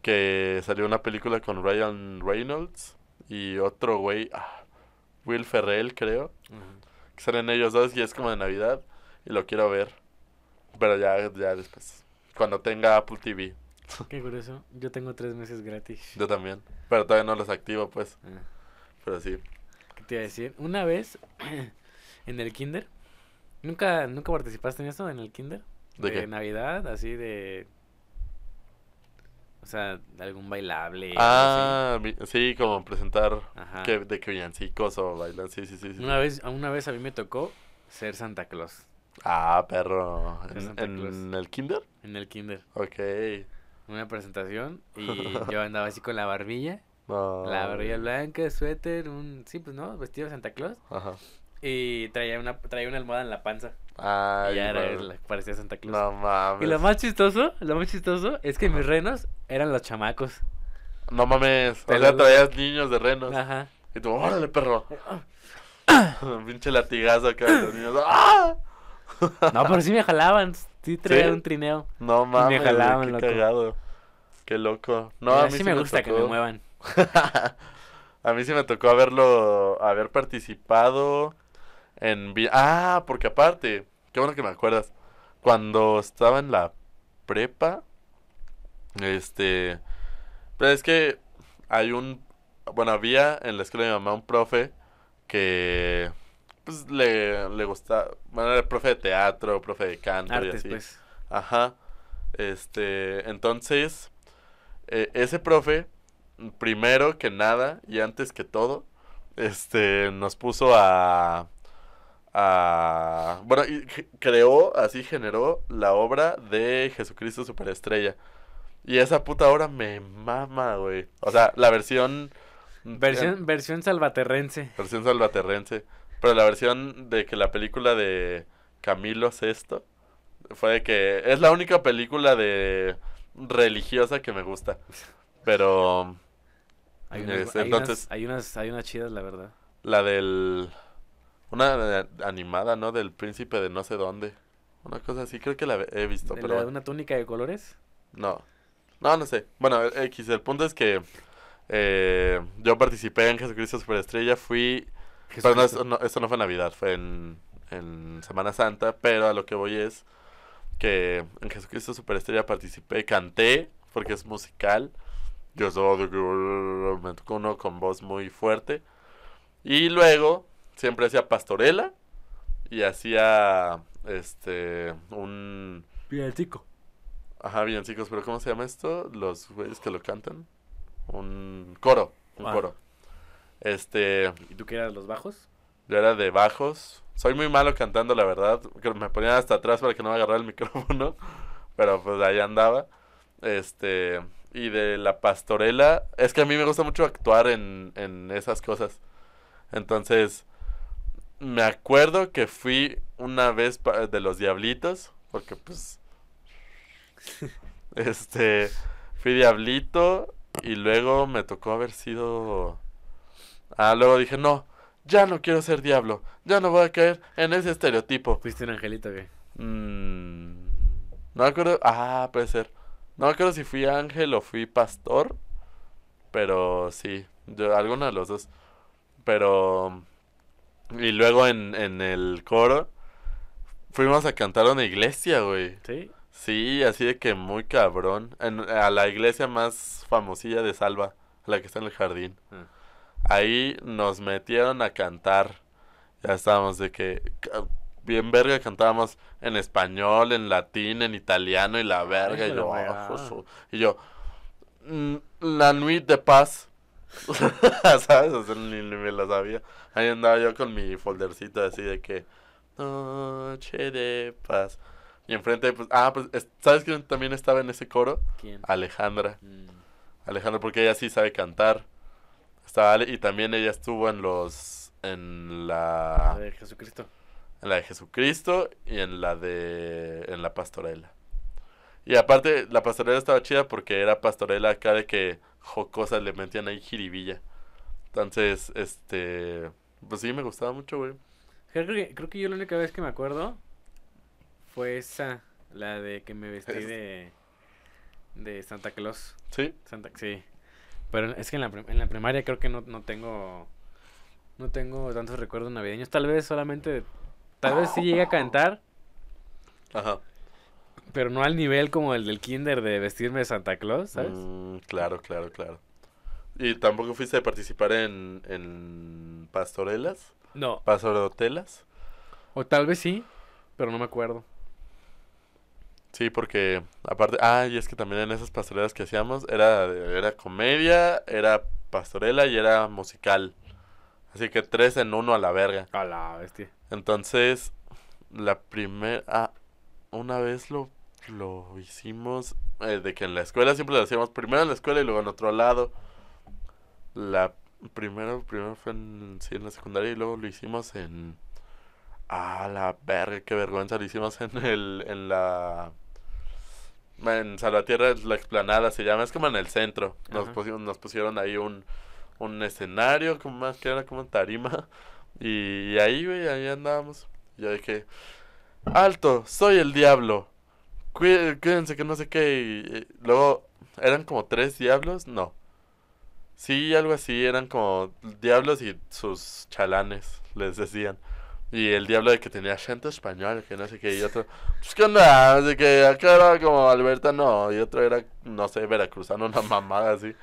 [SPEAKER 2] que salió una película con Ryan Reynolds y otro güey, ah, Will Ferrell creo,
[SPEAKER 1] Ajá.
[SPEAKER 2] Que salen ellos dos y es como de Navidad y lo quiero ver. Pero ya, ya después, cuando tenga Apple TV,
[SPEAKER 1] Qué curioso. Yo tengo tres meses gratis.
[SPEAKER 2] yo también. Pero todavía no los activo, pues,
[SPEAKER 1] Ah.
[SPEAKER 2] pero sí.
[SPEAKER 1] ¿Qué te iba a decir? Una vez <clears throat> en el kinder. ¿Nunca, ¿Nunca participaste en eso, en el kinder?
[SPEAKER 2] ¿De qué?
[SPEAKER 1] Navidad, así de... O sea, algún bailable.
[SPEAKER 2] Ah, sí, como presentar que, de que villancicos o bailan, sí, sí, sí. sí.
[SPEAKER 1] Una vez, una vez a mí me tocó ser Santa Claus
[SPEAKER 2] Ah, perro. ¿En, el kinder?
[SPEAKER 1] en el kinder.
[SPEAKER 2] Ok.
[SPEAKER 1] Una presentación y <laughs> yo andaba así con la barbilla.
[SPEAKER 2] No.
[SPEAKER 1] La barbilla blanca, suéter, un... Sí, pues no, vestido de Santa Claus.
[SPEAKER 2] Ajá.
[SPEAKER 1] Y traía una, traía una almohada en la panza.
[SPEAKER 2] Ay,
[SPEAKER 1] y ya era, la- parecía Santa Claus.
[SPEAKER 2] No mames.
[SPEAKER 1] Y lo más chistoso, lo más chistoso es que mis renos eran los chamacos.
[SPEAKER 2] No mames. O sea, traías niños de renos.
[SPEAKER 1] Ajá.
[SPEAKER 2] Y tú, órale, perro. <coughs> <coughs> Pinche latigazo acá de los niños. ¡Ah!
[SPEAKER 1] No, pero sí me jalaban. Sí traía
[SPEAKER 2] ¿Sí?
[SPEAKER 1] un trineo.
[SPEAKER 2] No mames, güey,
[SPEAKER 1] jalaban,
[SPEAKER 2] qué
[SPEAKER 1] loco.
[SPEAKER 2] cagado. Qué loco. No, a mí
[SPEAKER 1] sí
[SPEAKER 2] sí
[SPEAKER 1] me gusta que me muevan. <laughs>
[SPEAKER 2] a mí sí me tocó haberlo, haber participado en... Ah, porque aparte, qué bueno que me acuerdas. Cuando estaba en la prepa, este, pero es que hay un, bueno, había en la escuela de mi mamá un profe que, pues, le, le gustaba, bueno, era profe de teatro, profe de canto y así.
[SPEAKER 1] pues.
[SPEAKER 2] Ajá. Este, entonces, eh, ese profe, primero que nada y antes que todo, este, nos puso a, a, bueno, y creó, así generó la obra de Jesucristo Superestrella. Y esa puta obra me mama, güey. O sea, la versión...
[SPEAKER 1] Versión, versión salvaterrense.
[SPEAKER 2] Versión salvaterrense. Pero la versión de que la película de Camilo VI fue de que es la única película de religiosa que me gusta. Pero
[SPEAKER 1] Hay hay
[SPEAKER 2] entonces-
[SPEAKER 1] unas, hay unas, hay unas chidas, la verdad.
[SPEAKER 2] la del una animada, ¿no? Del príncipe de no sé dónde. Una cosa así, creo que la he visto,
[SPEAKER 1] ¿De
[SPEAKER 2] pero
[SPEAKER 1] la de una túnica de colores?
[SPEAKER 2] No. No, no sé. Bueno, X, el punto es que eh, yo participé en Jesucristo Superestrella, fui Pero no, esto no, esto no fue Navidad, fue en, en Semana Santa, pero a lo que voy es que en Jesucristo Superestrella participé, canté, porque es musical. Yo soy de- me tocó uno con voz muy fuerte. Y luego siempre hacía pastorela y hacía este un
[SPEAKER 1] Villancico.
[SPEAKER 2] ajá, villancicos, pero ¿cómo se llama esto? Los güeyes que lo cantan. Un coro, un
[SPEAKER 1] Ah.
[SPEAKER 2] coro. Este,
[SPEAKER 1] ¿Y tú qué eras los bajos?
[SPEAKER 2] yo era de bajos. Soy muy malo cantando, la verdad. que Me ponían hasta atrás para que no me agarrara el <laughs> micrófono. Pero pues ahí andaba. Este. Y de la pastorela. Es que a mí me gusta mucho actuar en, en esas cosas. Entonces. Me acuerdo que fui una vez de los Diablitos. Porque pues. <laughs> Este. Fui Diablito. Y luego me tocó haber sido. Ah, luego dije, no, ya no quiero ser diablo, ya no voy a caer en ese estereotipo.
[SPEAKER 1] ¿Fuiste un angelito qué?
[SPEAKER 2] Mm, no me acuerdo, ah, puede ser. No me acuerdo si fui ángel o fui pastor, pero sí, yo, alguno de los dos. Pero, y luego en, en el coro, fuimos a cantar a una iglesia, güey.
[SPEAKER 1] ¿Sí?
[SPEAKER 2] Sí, así de que muy cabrón. En- a la iglesia más famosilla de Salva, la que está en el jardín.
[SPEAKER 1] Ah.
[SPEAKER 2] Ahí nos metieron a cantar. Ya estábamos de que bien verga cantábamos en español, en latín, en italiano y la verga.
[SPEAKER 1] Ay,
[SPEAKER 2] Y yo, "Ah,
[SPEAKER 1] fregada.
[SPEAKER 2] joso". y yo, "Mm, la nuit de paz. <laughs> ¿Sabes? O sea, ni, ni me la sabía. Ahí andaba yo con mi foldercito así de que noche de paz. Y enfrente, pues, ah, pues, es- ¿sabes quién también estaba en ese coro?
[SPEAKER 1] ¿Quién?
[SPEAKER 2] Alejandra.
[SPEAKER 1] Mm.
[SPEAKER 2] Alejandra, porque ella sí sabe cantar. Estaba Ale, y también ella estuvo en los, en la,
[SPEAKER 1] A ver, Jesucristo.
[SPEAKER 2] en la de Jesucristo y en la de, en la pastorela. Y aparte, la pastorela estaba chida porque era pastorela acá de que jocosas le metían ahí jiribilla. Entonces, este, pues sí, me gustaba mucho, güey.
[SPEAKER 1] Creo que, creo que yo la única vez que me acuerdo fue esa, la de que me vestí
[SPEAKER 2] Es-
[SPEAKER 1] de, de Santa Claus.
[SPEAKER 2] Sí,
[SPEAKER 1] Santa, sí. Pero es que en la, en la primaria creo que no, no tengo no tengo tantos recuerdos navideños. Tal vez solamente, tal vez sí llegué a cantar,
[SPEAKER 2] ajá.
[SPEAKER 1] Pero no al nivel como el del kinder de vestirme de Santa Claus, ¿sabes?
[SPEAKER 2] Mm, claro, claro, claro. ¿Y tampoco fuiste a participar en, en pastorelas?
[SPEAKER 1] No.
[SPEAKER 2] ¿Pastorelas?
[SPEAKER 1] O tal vez sí, pero no me acuerdo.
[SPEAKER 2] Sí, porque aparte, ah, y es que también en esas pastorelas que hacíamos era, era comedia, era pastorela y era musical. Así que tres en uno a la verga.
[SPEAKER 1] A la bestia.
[SPEAKER 2] Entonces, la primera, ah, una vez lo, lo hicimos, eh, de que en la escuela siempre lo hacíamos primero en la escuela y luego en otro lado. La primero, primero fue en, sí, en la secundaria y luego lo hicimos en, ah, la verga, qué vergüenza, lo hicimos en el, en la, en Salvatierra, la explanada se llama, es como en el centro. Nos pusieron, nos pusieron ahí un, un escenario, como más que era como en tarima. <laughs> Y, ahí, güey, ahí andábamos. Yo dije, alto, soy el diablo. Cuí- Cuídense que no sé qué. Y, luego, ¿eran como tres diablos? No. Sí, algo así, eran como diablos y sus chalanes, les decían. Y el diablo de que tenía acento español, que no sé qué, y otro, pues qué onda, de que acá era como Alberta, no, y otro era, no sé, veracruzano, una mamada así.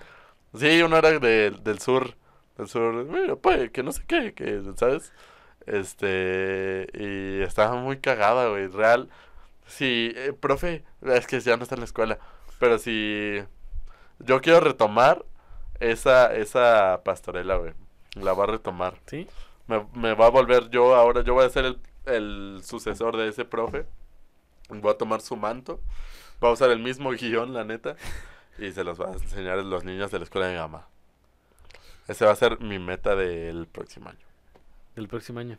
[SPEAKER 2] Sí, uno era de- del sur, del sur, mira, pues, que no sé qué, que, ¿sabes? Este, y estaba muy cagada, güey, real. Sí, eh, profe, es que ya no está en la escuela, pero si yo quiero retomar esa, esa pastorela, güey, la voy a retomar.
[SPEAKER 1] ¿Sí?
[SPEAKER 2] Me, me va a volver yo ahora, yo voy a ser el, el sucesor de ese profe. Voy a tomar su manto. Voy a usar el mismo <laughs> guion, la neta. Y se los va a enseñar a los niños de la escuela de mi mamá. Ese va a ser mi meta del próximo año.
[SPEAKER 1] Del próximo año.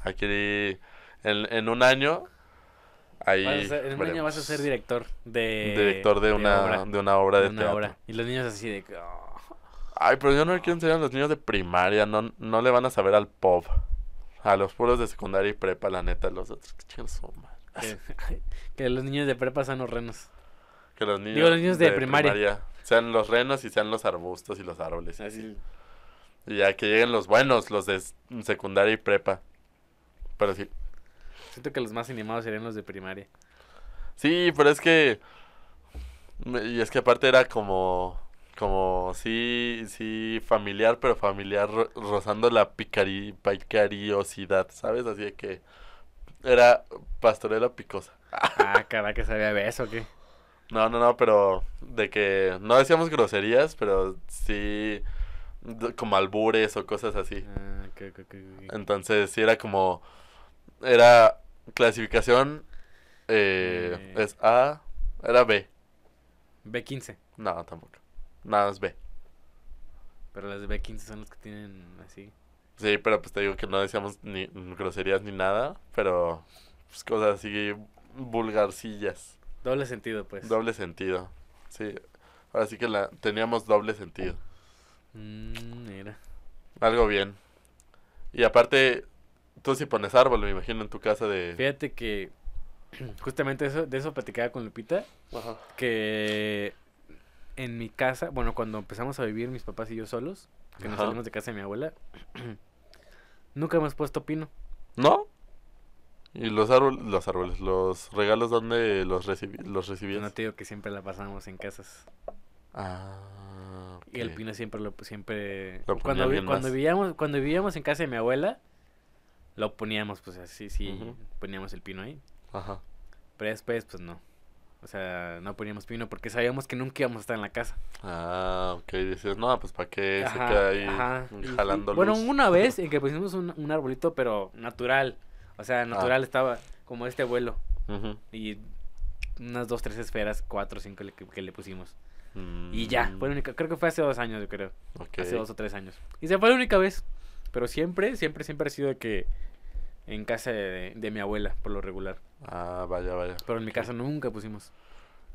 [SPEAKER 2] Aquí en, en un año, ahí
[SPEAKER 1] Vas a ser- en un año vas a ser director de...
[SPEAKER 2] director de una,
[SPEAKER 1] obra,
[SPEAKER 2] de una obra de,
[SPEAKER 1] de una
[SPEAKER 2] teatro.
[SPEAKER 1] obra. Y los niños así de... "Oh".
[SPEAKER 2] Ay, pero yo no le quiero enseñar a los niños de primaria, no, no le van a saber al pop. A los puros de secundaria y prepa, la neta, los otros que chingan su madre.
[SPEAKER 1] que, que los niños de prepa son los renos.
[SPEAKER 2] Que los niños,
[SPEAKER 1] Digo, los niños de primaria.
[SPEAKER 2] sean los renos y sean los arbustos y los árboles. y
[SPEAKER 1] Así.
[SPEAKER 2] así. Y ya que lleguen los buenos, los de secundaria y prepa. Pero sí.
[SPEAKER 1] Siento que los más animados serían los de primaria.
[SPEAKER 2] Sí, pero es que... Y es que aparte era como... Como, sí, sí, familiar, pero familiar ro- rozando la picari, picariosidad, ¿sabes? Así de que era pastorela picosa.
[SPEAKER 1] Ah, cara, que sabía beso, ¿o qué?
[SPEAKER 2] No, no, no, pero de que no decíamos groserías, pero sí como albures o cosas así.
[SPEAKER 1] Ah, ok, ok, ok, ok.
[SPEAKER 2] Entonces sí era como, era clasificación, eh,
[SPEAKER 1] Eh.
[SPEAKER 2] es A, era B.
[SPEAKER 1] B15.
[SPEAKER 2] No, tampoco. Nada, es B.
[SPEAKER 1] Pero las de B15 son los que tienen así.
[SPEAKER 2] Sí, pero pues te digo que no decíamos ni groserías ni nada, pero pues cosas así vulgarcillas.
[SPEAKER 1] Doble sentido, pues.
[SPEAKER 2] Doble sentido. Sí. Ahora sí que la teníamos doble sentido.
[SPEAKER 1] Mm, mira.
[SPEAKER 2] Algo bien. Y aparte, tú sí pones árbol, me imagino, en tu casa de...
[SPEAKER 1] Fíjate que <clears throat> justamente eso, de eso platicaba con Lupita,
[SPEAKER 2] Ajá.
[SPEAKER 1] que en mi casa, bueno, cuando empezamos a vivir mis papás y yo solos, que nos salimos de casa de mi abuela, <clears throat> nunca hemos puesto pino.
[SPEAKER 2] ¿No? ¿Y los árboles, los árboles, los regalos, dónde los, recibi los recibías?
[SPEAKER 1] No te digo que siempre la pasábamos en casas.
[SPEAKER 2] Ah,
[SPEAKER 1] Y el pino siempre lo siempre
[SPEAKER 2] Lo
[SPEAKER 1] cuando vi- cuando vivíamos cuando vivíamos en casa de mi abuela lo poníamos pues así sí poníamos el pino ahí.
[SPEAKER 2] Ajá.
[SPEAKER 1] Pero después pues no. O sea, no poníamos pino porque sabíamos que nunca íbamos a estar en la casa.
[SPEAKER 2] Ah, ok. Dices, no, pues para qué se queda ahí
[SPEAKER 1] ajá.
[SPEAKER 2] Jalando
[SPEAKER 1] y- Bueno,
[SPEAKER 2] luz?
[SPEAKER 1] una vez <laughs> en que pusimos un, un arbolito pero natural. O
[SPEAKER 2] Ah.
[SPEAKER 1] sea, natural estaba como este vuelo
[SPEAKER 2] Ujú.
[SPEAKER 1] y unas dos tres esferas, cuatro cinco le- que, que le pusimos.
[SPEAKER 2] Mm,
[SPEAKER 1] Y ya, fue la única, creo que fue hace dos años, yo creo.
[SPEAKER 2] ok.
[SPEAKER 1] Hace dos o tres años. Y se fue la única vez. Pero siempre, siempre, siempre ha sido de que en casa de, de mi abuela, por lo regular.
[SPEAKER 2] Ah, vaya, vaya.
[SPEAKER 1] Pero en mi casa nunca pusimos.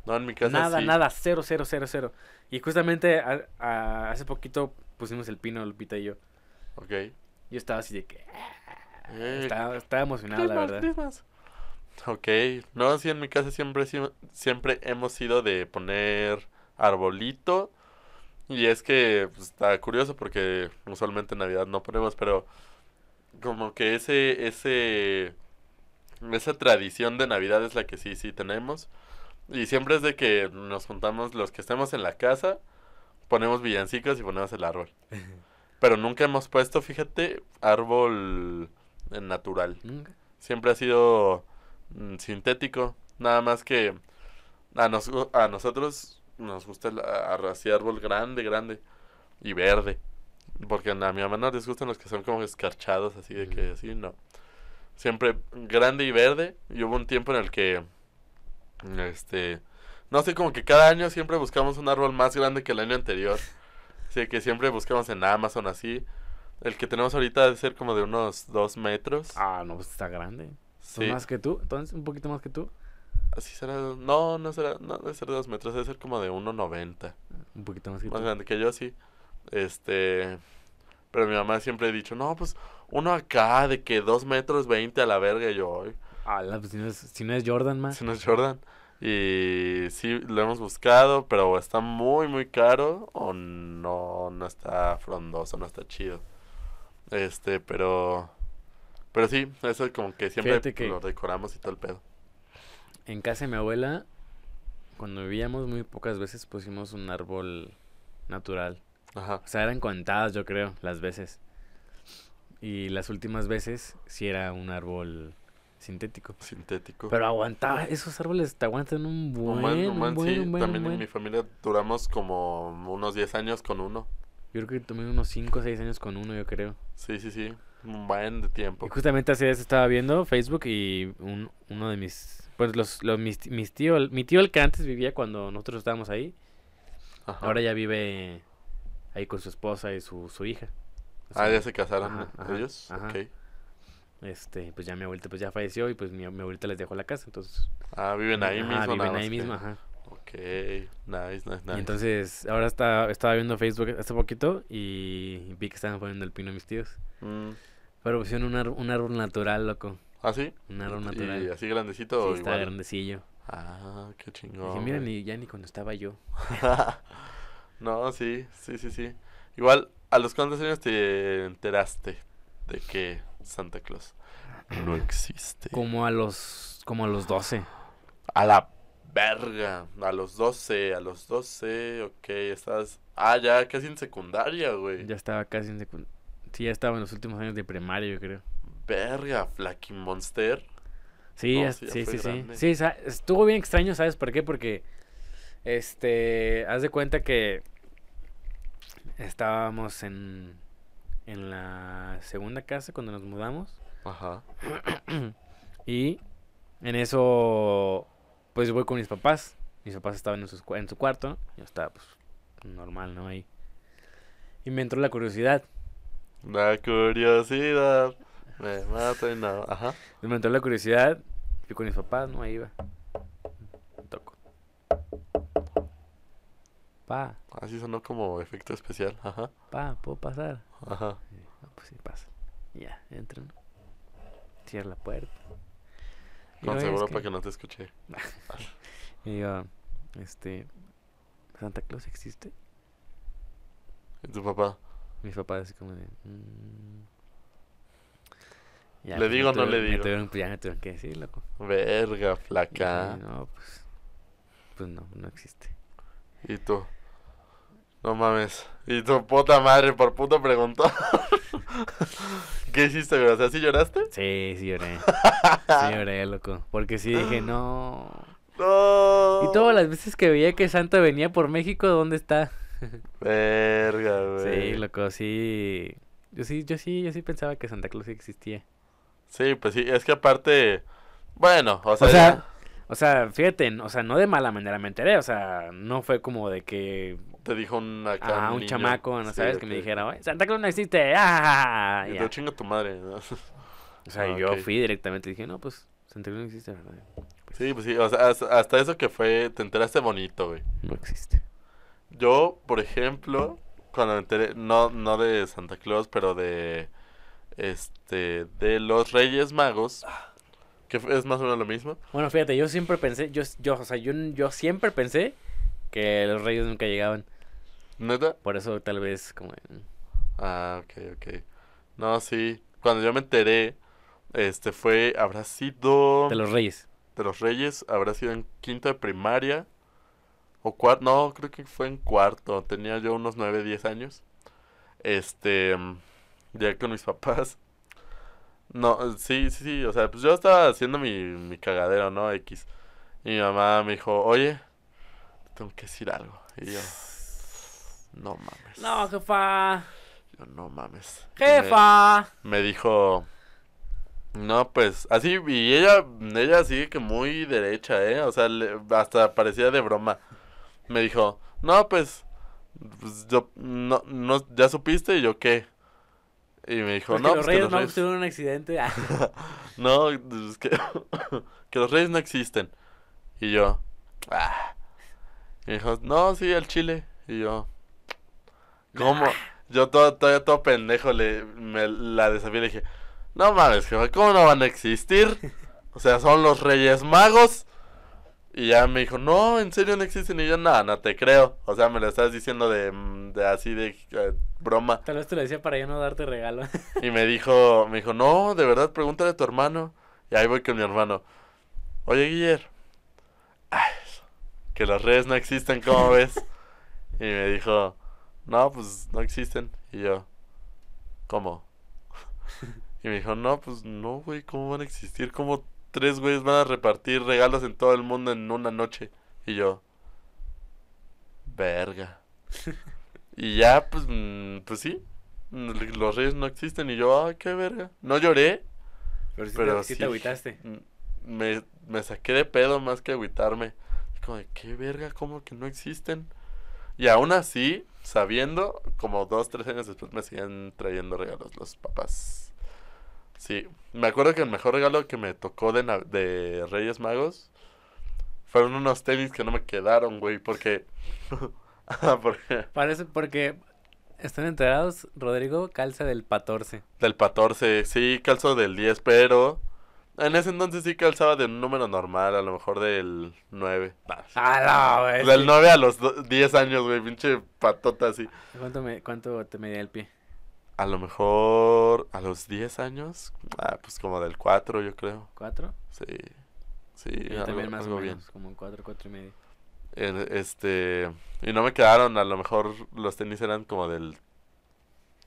[SPEAKER 2] No, en mi casa
[SPEAKER 1] Nada,
[SPEAKER 2] sí.
[SPEAKER 1] nada, cero, cero, cero, cero. Y justamente a- a- hace poquito pusimos el pino, Lupita y yo.
[SPEAKER 2] Ok.
[SPEAKER 1] Yo estaba así de que...
[SPEAKER 2] Eh,
[SPEAKER 1] Estaba, estaba emocionado, la verdad.
[SPEAKER 2] Crismas. Ok, no, sí, en mi casa siempre, siempre hemos sido de poner arbolito. Y es que pues, está curioso porque usualmente en Navidad no ponemos, pero como que ese, ese, esa tradición de Navidad es la que sí, sí tenemos. Y siempre es de que nos juntamos los que estemos en la casa, ponemos villancicos y ponemos el árbol. <laughs> Pero nunca hemos puesto, fíjate, árbol natural. Siempre ha sido mm, sintético. Nada más que a, nos- a nosotros nos gusta el así árbol grande, grande y verde. Porque a mi mamá no les gustan los que son como escarchados, así de que así, no. Siempre grande y verde. Y hubo un tiempo en el que, este, no sé, como que cada año siempre buscamos un árbol más grande que el año anterior. Así que siempre buscamos en Amazon así. El que tenemos ahorita debe ser como de unos dos metros.
[SPEAKER 1] Ah, no, pues está grande.
[SPEAKER 2] Sí.
[SPEAKER 1] ¿Son más que tú? Entonces, un poquito más que tú.
[SPEAKER 2] Así será. No, no será. No debe ser de dos metros. Debe ser como de 1,90.
[SPEAKER 1] Un poquito más que
[SPEAKER 2] Más
[SPEAKER 1] tú.
[SPEAKER 2] grande que yo, sí. Este. Pero mi mamá siempre ha dicho: No, pues uno acá de que dos metros 20 a la verga. Y yo, "Ay,
[SPEAKER 1] Ah, pues si no es, si no es Jordan, más.
[SPEAKER 2] si no es Jordan. Y sí, lo hemos buscado, pero está muy, muy caro. O no, no está frondoso, no está chido. Este, pero. Pero sí, eso como que siempre
[SPEAKER 1] que-
[SPEAKER 2] lo decoramos y todo el pedo.
[SPEAKER 1] En casa de mi abuela, cuando vivíamos muy pocas veces pusimos un árbol natural.
[SPEAKER 2] Ajá.
[SPEAKER 1] O sea, eran contadas, yo creo, las veces. Y las últimas veces sí era un árbol sintético.
[SPEAKER 2] Sintético.
[SPEAKER 1] Pero aguantaba, esos árboles te aguantan un buen,
[SPEAKER 2] man-
[SPEAKER 1] un
[SPEAKER 2] man,
[SPEAKER 1] buen,
[SPEAKER 2] sí,
[SPEAKER 1] un buen, un
[SPEAKER 2] también en mi familia duramos como unos 10 años con uno.
[SPEAKER 1] Yo creo que tomé unos 5 o 6 años con uno, yo creo.
[SPEAKER 2] Sí, sí, sí. Un buen de tiempo.
[SPEAKER 1] Y justamente hace días estaba viendo Facebook y un, uno de mis, pues los, los mis, mis tío, mi tío el que antes vivía cuando nosotros estábamos ahí,
[SPEAKER 2] Ajá.
[SPEAKER 1] ahora ya vive ahí con su esposa y su, su hija. O
[SPEAKER 2] Ah, ya se casaron
[SPEAKER 1] ajá, ajá,
[SPEAKER 2] ellos.
[SPEAKER 1] ajá.
[SPEAKER 2] Ok.
[SPEAKER 1] Este, pues ya mi abuelita pues ya falleció y pues mi, mi abuelita les dejó la casa, entonces.
[SPEAKER 2] Ah, viven ahí mismo.
[SPEAKER 1] viven
[SPEAKER 2] nada
[SPEAKER 1] ahí
[SPEAKER 2] que-
[SPEAKER 1] mismo, ajá.
[SPEAKER 2] Ok. Nice, nice, nice.
[SPEAKER 1] Y entonces, ahora está, estaba viendo Facebook hace poquito y vi que estaban poniendo el pino mis tíos.
[SPEAKER 2] Mm,
[SPEAKER 1] Pero pusieron un árbol natural, loco.
[SPEAKER 2] ¿Ah, sí?
[SPEAKER 1] Un árbol
[SPEAKER 2] ¿Y
[SPEAKER 1] natural.
[SPEAKER 2] así grandecito
[SPEAKER 1] Sí,
[SPEAKER 2] o
[SPEAKER 1] está
[SPEAKER 2] igual?
[SPEAKER 1] grandecillo.
[SPEAKER 2] Ah, qué chingón.
[SPEAKER 1] Dije, mira, ni, ya ni cuando estaba yo. <laughs>
[SPEAKER 2] no, sí, sí, sí, sí. Igual, ¿a los cuántos años te enteraste de que Santa Claus no existe?
[SPEAKER 1] Como a los, como a los 12.
[SPEAKER 2] A la verga. A los 12, a los 12, ok, estás... Ah, ya casi en secundaria, güey.
[SPEAKER 1] Ya estaba casi en secund- Sí, ya estaba en los últimos años de primaria, yo creo.
[SPEAKER 2] Verga, Flaky Monster.
[SPEAKER 1] Sí,
[SPEAKER 2] No, sí,
[SPEAKER 1] sí, sí, sí. estuvo bien extraño, ¿sabes por qué? Porque, este, haz de cuenta que estábamos en, en la segunda casa cuando nos mudamos.
[SPEAKER 2] Ajá. <clears throat>
[SPEAKER 1] Y en eso, pues voy con mis papás. Mis papás estaban en, cua- en su cuarto. Yo estaba, pues, normal, ¿no? Ahí. Y me entró la curiosidad.
[SPEAKER 2] La curiosidad me mata y no. Ajá.
[SPEAKER 1] Me entró la curiosidad. Fui con mis papás, ¿no? Ahí iba. Toco. Pa,
[SPEAKER 2] Así sonó como efecto especial. Ajá.
[SPEAKER 1] pa, ¿puedo pasar?
[SPEAKER 2] Ajá.
[SPEAKER 1] Y, "Ah, pues sí, pasa. Ya, entran. Cierra la puerta. Y
[SPEAKER 2] Con seguro
[SPEAKER 1] es
[SPEAKER 2] para
[SPEAKER 1] que-
[SPEAKER 2] que no te escuché. <laughs>
[SPEAKER 1] Y yo, este, ¿Santa Claus existe?
[SPEAKER 2] ¿Y tu papá?
[SPEAKER 1] Mis papás así como de... "Mm". Ya,
[SPEAKER 2] ¿Le
[SPEAKER 1] pues,
[SPEAKER 2] digo o no le digo?
[SPEAKER 1] tuvieron- pues, ya me tuvieron que decir, loco.
[SPEAKER 2] Verga, flaca.
[SPEAKER 1] no, pues... Pues no, no existe.
[SPEAKER 2] ¿Y tú? No mames. ¿Y tu puta madre por puto preguntó? <laughs> ¿Qué hiciste, güey? O sea, ¿sí lloraste?
[SPEAKER 1] Sí, sí lloré. <laughs> sí lloré, loco. Porque sí dije, no...
[SPEAKER 2] No.
[SPEAKER 1] Y todas las veces que veía que Santa venía por México, ¿dónde está?
[SPEAKER 2] Verga, güey.
[SPEAKER 1] Sí, loco, sí... Yo sí, yo sí, yo sí pensaba que Santa Claus existía.
[SPEAKER 2] Sí, pues sí, es que aparte. Bueno, o sea.
[SPEAKER 1] O sea, o sea, fíjate, o sea, no de mala manera me enteré, o sea, no fue como de que
[SPEAKER 2] te dijo un acá.
[SPEAKER 1] ah, un
[SPEAKER 2] niño.
[SPEAKER 1] chamaco, ¿no
[SPEAKER 2] Sí,
[SPEAKER 1] sabes? Que me dijera, "Oye, Santa Claus no existe, ah,
[SPEAKER 2] Y
[SPEAKER 1] ya".
[SPEAKER 2] te chinga tu madre. ¿no? <laughs>
[SPEAKER 1] O sea,
[SPEAKER 2] Ah,
[SPEAKER 1] yo fui directamente y dije, no, pues Santa Claus no existe, ¿verdad? Pues,
[SPEAKER 2] Sí, pues sí, o sea, hasta hasta eso que fue, te enteraste bonito, güey.
[SPEAKER 1] No existe.
[SPEAKER 2] Yo, por ejemplo, cuando me enteré, no, no de Santa Claus, pero de, este, de los Reyes Magos, que fue- es más o menos lo mismo.
[SPEAKER 1] Bueno, fíjate, yo siempre pensé, yo, yo, o sea, yo, yo siempre pensé que los reyes nunca llegaban.
[SPEAKER 2] ¿Neta?
[SPEAKER 1] Por eso tal vez como...
[SPEAKER 2] Ah, ok, ok. No, sí, cuando yo me enteré, este, fue, habrá sido...
[SPEAKER 1] De los reyes.
[SPEAKER 2] de los Reyes, habrá sido en quinto de primaria, o cuarto, no, creo que fue en cuarto, tenía yo unos 9, 10 años. Este, ya con mis papás. No, sí, sí, sí, o sea, pues yo estaba haciendo mi, mi cagadero, ¿no? X. Y mi mamá me dijo, oye, te tengo que decir algo. Y yo, no mames.
[SPEAKER 1] No, jefa.
[SPEAKER 2] Yo, no mames. Me-
[SPEAKER 1] Jefa.
[SPEAKER 2] me dijo no pues así y ella ella sigue que muy derecha eh o sea le- hasta parecía de broma me dijo no pues, pues, yo no no ya supiste y yo qué y me dijo
[SPEAKER 1] Porque
[SPEAKER 2] no
[SPEAKER 1] los
[SPEAKER 2] pues que
[SPEAKER 1] reyes
[SPEAKER 2] los
[SPEAKER 1] no
[SPEAKER 2] reyes
[SPEAKER 1] tuvieron un accidente. <laughs> Ah.
[SPEAKER 2] no pues, que, <laughs> que los reyes no existen y yo ah. y me dijo no sí al chile y yo cómo yo todo, todavía todo pendejo le, me la desafié y le dije, no mames, jefa, ¿cómo no van a existir? O sea, son los Reyes Magos. Y ya me dijo, no, en serio no existen. Y yo, no, no te creo. O sea, me lo estás diciendo de, mm, de así de eh, broma.
[SPEAKER 1] Tal vez te lo decía para ya no darte regalo. <laughs>
[SPEAKER 2] Y me dijo, me dijo, no, de verdad, pregúntale a tu hermano. Y ahí voy con mi hermano. Oye, Guiller, ay, que las redes no existen, ¿cómo ves? <laughs> Y me dijo, no, pues no existen. Y yo, ¿cómo? <laughs> Y me dijo, no, pues no, güey, ¿cómo van a existir? ¿Cómo tres güeyes van a repartir regalos en todo el mundo en una noche? Y yo, verga. <laughs> Y ya, pues, mm, pues sí, los reyes no existen. Y yo, ay, qué verga. No lloré,
[SPEAKER 1] Pero sí,
[SPEAKER 2] Pero
[SPEAKER 1] te, sí te agüitaste.
[SPEAKER 2] Me, me saqué de pedo más que agüitarme. Como de, ¿qué verga? ¿Cómo que no existen? Y aún así, sabiendo, como dos, tres años después me siguen trayendo regalos los papás. Sí, me acuerdo que el mejor regalo que me tocó de, de Reyes Magos fueron unos tenis que no me quedaron, güey, porque... <laughs> porque
[SPEAKER 1] Parece porque están enterados, Rodrigo calza del 14.
[SPEAKER 2] del 14, sí, calzo del 10, pero... En ese entonces sí calzaba de un número normal, a lo mejor del 9. Nah,
[SPEAKER 1] ¡Ah, no, güey!
[SPEAKER 2] Del
[SPEAKER 1] sí.
[SPEAKER 2] 9 a los do- 10 años, güey, pinche patota así.
[SPEAKER 1] ¿Cuánto, me, ¿Cuánto te medía el pie?
[SPEAKER 2] A lo mejor a los 10 años, ah, pues como del 4, yo creo.
[SPEAKER 1] ¿Cuatro?
[SPEAKER 2] Sí, sí,
[SPEAKER 1] Yo
[SPEAKER 2] algo,
[SPEAKER 1] también más
[SPEAKER 2] algo
[SPEAKER 1] o
[SPEAKER 2] bien.
[SPEAKER 1] menos, como un cuatro, cuatro y medio.
[SPEAKER 2] Este, y no me quedaron, a lo mejor los tenis eran como del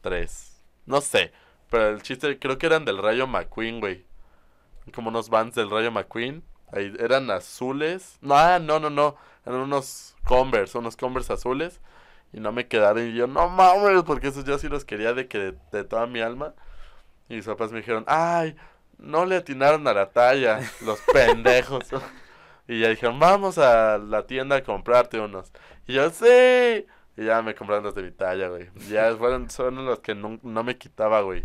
[SPEAKER 2] 3. No sé, pero el chiste creo que eran del Rayo McQueen, güey. Como unos Vans del Rayo McQueen. Ahí eran azules. No, ah, no, no, no. Eran unos Converse, unos Converse azules. Y no me quedaron. Y yo, no mames, porque esos yo sí los quería de que de, de toda mi alma. Y mis papás me dijeron, ay, no le atinaron a la talla, los <laughs> pendejos. y ya dijeron, vamos a la tienda a comprarte unos. Y yo, sí. Y ya me compraron los de mi talla, güey. Ya fueron, son los que no, no me quitaba, güey.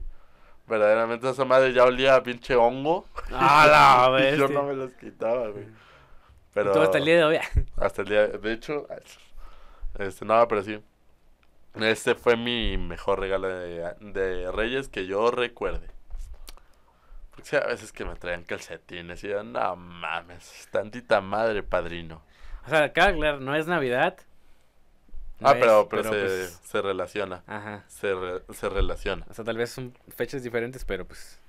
[SPEAKER 2] Verdaderamente esa madre ya olía a pinche hongo.
[SPEAKER 1] ¡Ah, la <laughs>
[SPEAKER 2] y yo no me los quitaba, güey.
[SPEAKER 1] Y
[SPEAKER 2] Pero
[SPEAKER 1] hasta el día de hoy.
[SPEAKER 2] hasta el día, de hecho, este, no, pero sí. Este fue mi mejor regalo de, de Reyes que yo recuerde. Porque sí, a veces que me traían calcetines y yo, no mames, tantita madre, padrino.
[SPEAKER 1] O sea, cabe aclarar, no es Navidad. No
[SPEAKER 2] ah,
[SPEAKER 1] es,
[SPEAKER 2] pero, pero, se,
[SPEAKER 1] pues,
[SPEAKER 2] se relaciona,
[SPEAKER 1] Ajá.
[SPEAKER 2] se, re- se relaciona.
[SPEAKER 1] O sea, tal vez son fechas diferentes, pero pues